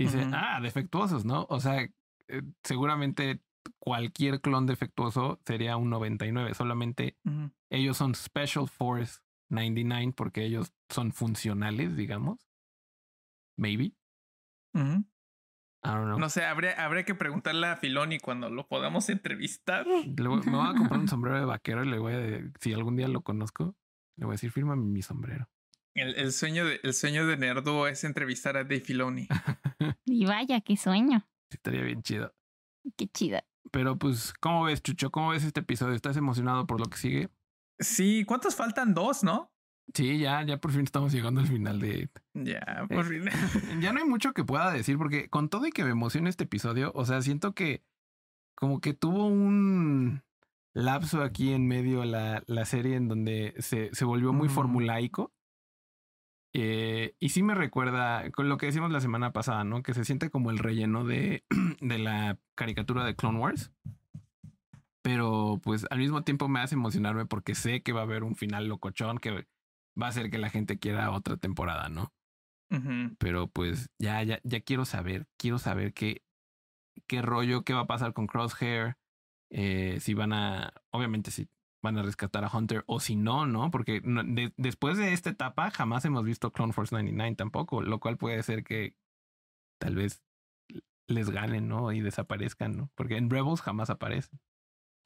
y dice, ah, defectuosos, ¿no? O sea, eh, seguramente cualquier clon defectuoso sería un 99, solamente ellos son Special Force 99 porque ellos son funcionales, digamos. Maybe. I don't know. No sé, habría, habría que preguntarle a Filoni cuando lo podamos entrevistar. Le voy- me voy a comprar un sombrero de vaquero y le voy a, si algún día lo conozco, le voy a decir, fírmame mi sombrero. El, el sueño de, el sueño de Nerdo es entrevistar a Dave Filoni. Y vaya, qué sueño. Sí, estaría bien chido. Qué chida. Pero pues, ¿cómo ves, Chucho? ¿Cómo ves este episodio? ¿Estás emocionado por lo que sigue? Sí, ¿cuántos faltan? Dos, ¿no? Sí, ya, ya por fin estamos llegando al final de... Ya, por fin. Ya no hay mucho que pueda decir porque con todo y que me emociona este episodio, o sea, siento que como que tuvo un lapso aquí en medio la, la serie en donde se, se volvió muy formulaico. Eh, y sí me recuerda con lo que decimos la semana pasada, ¿no? Que se siente como el relleno de, de la caricatura de Clone Wars. Pero pues al mismo tiempo me hace emocionarme porque sé que va a haber un final locochón que va a hacer que la gente quiera otra temporada, ¿no? Pero pues ya, ya, ya quiero saber, quiero saber qué, qué rollo, qué va a pasar con Crosshair, eh, si van a, obviamente si van a rescatar a Hunter o si no, ¿no? Porque de- después de esta etapa jamás hemos visto Clone Force 99 tampoco, lo cual puede ser que tal vez les ganen, ¿no? Y desaparezcan, ¿no? Porque en Rebels jamás aparecen.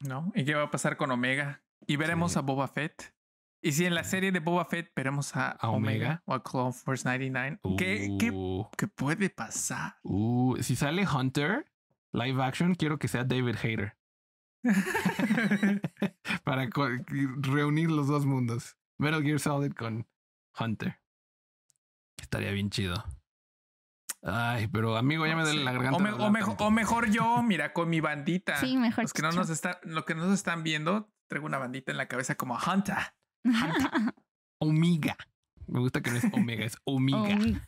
¿No? ¿Y qué va a pasar con Omega? Y veremos Sí. a Boba Fett. Y si en la serie de Boba Fett veremos a, ¿A Omega? Omega? o a Clone Force 99. ¿Qué, qué, Uh, qué puede pasar? uh, si sale Hunter, live action, quiero que sea David Hayter. para reunir los dos mundos. Metal Gear Solid con Hunter. Estaría bien chido. Ay, pero amigo, ya me duele la garganta. o, me- mejor, tanto. o mejor yo, mira, con mi bandita. Sí, mejor. Los que no nos están, lo que no nos están viendo, traigo una bandita en la cabeza como Hunter. Omega. Me gusta que no es Omega, es Omega. Hormiga.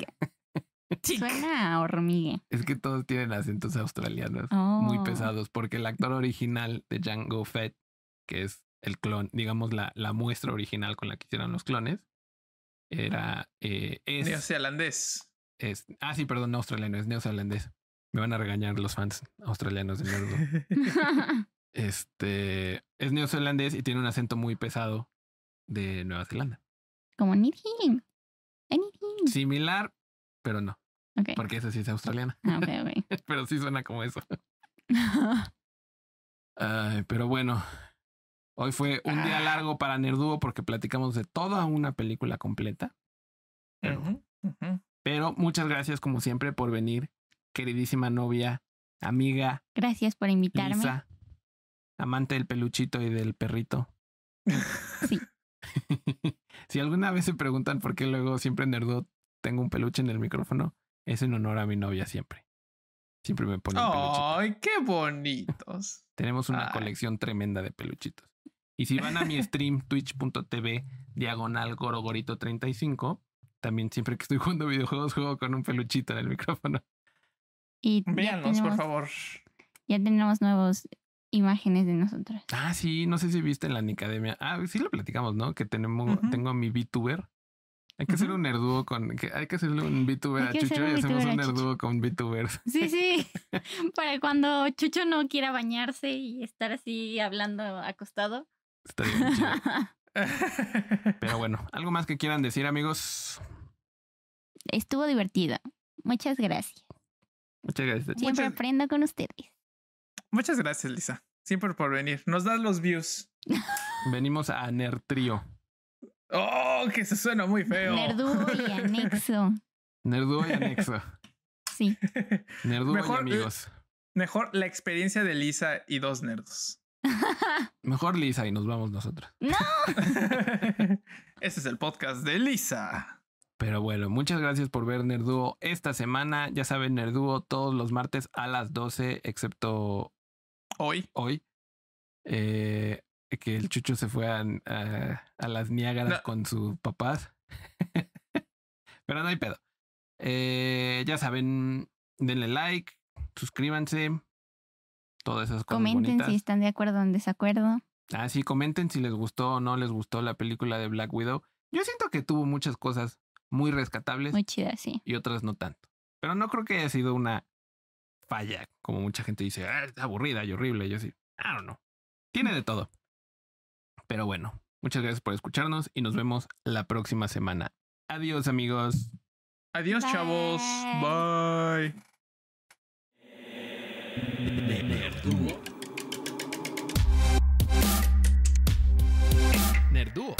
Suena a hormiga. Es que todos tienen acentos australianos Oh. muy pesados, porque el actor original de Django Fett, que es el clon, digamos la, la muestra original con la que hicieron los clones, era eh, es, Neozelandés. es ah sí, perdón, no australiano, es neozelandés. Me van a regañar los fans australianos de Nerdo. Este es neozelandés y tiene un acento muy pesado de Nueva Zelanda. Como anything. Anything. Similar, pero no, porque esa sí es australiana, Ah, pero sí suena como eso. Ay, pero bueno, hoy fue un día Ah. largo para Nerduo porque platicamos de toda una película completa. Pero, muchas gracias como siempre por venir, queridísima novia, amiga, Gracias por invitarme. Lisa, amante del peluchito y del perrito. Sí. si alguna vez se preguntan por qué luego siempre Nerduo tengo un peluche en el micrófono, es en honor a mi novia siempre. Siempre me pone un peluchito. Ay, qué bonitos. Tenemos una Ay. colección tremenda de peluchitos. Y si van a mi stream, twitch.tv, diagonal gorogorito 35, también siempre que estoy jugando videojuegos, juego con un peluchito en el micrófono. Y ya Véanos, por favor. Ya tenemos nuevos imágenes de nosotros. Ah, sí, no sé si viste en la Nicademia. Ah, sí lo platicamos, ¿no? Que tenemos, tengo mi VTuber. Hay que hacer un nerdúo con. Que hay que hacerle un VTuber Hay a Chucho y hacemos un nerdúo con VTubers. Sí, sí. Para cuando Chucho no quiera bañarse y estar así hablando acostado. Está bien chido. Pero bueno, algo más que quieran decir, amigos. Estuvo divertido. Muchas gracias. Muchas gracias. Siempre Muchas- aprendo con ustedes. Muchas gracias, Lisa. Siempre por venir. Nos das los views. Venimos a Nerd Trío. Oh, que se suena muy feo. Nerdúo y anexo. Nerdúo y anexo. Sí. Nerdúo Mejor, y eh, amigos. Mejor la experiencia de Lisa y dos nerdos. Mejor Lisa y nos vamos nosotros. Ese es el podcast de Lisa. Pero bueno, muchas gracias por ver Nerduo esta semana. Ya saben, Nerduo todos los martes a las 12, excepto Hoy. hoy. Eh, que el Chucho se fue a, a- a las Niágaras No. con sus papás. Pero no hay pedo. Eh, ya saben, denle like, suscríbanse. Todas esas cosas Comenten bonitas. si están de acuerdo o en desacuerdo. Ah, sí, comenten si les gustó o no les gustó la película de Black Widow. Yo siento que tuvo muchas cosas muy rescatables Muy chida, sí. y otras no tanto. Pero no creo que haya sido una falla, como mucha gente dice, "Ah, es aburrida y horrible. Yo sí, I don't know. Tiene de todo. Pero bueno, muchas gracias por escucharnos y nos vemos la próxima semana. Adiós amigos. Adiós chavos. Bye. Nerduo. Nerduo.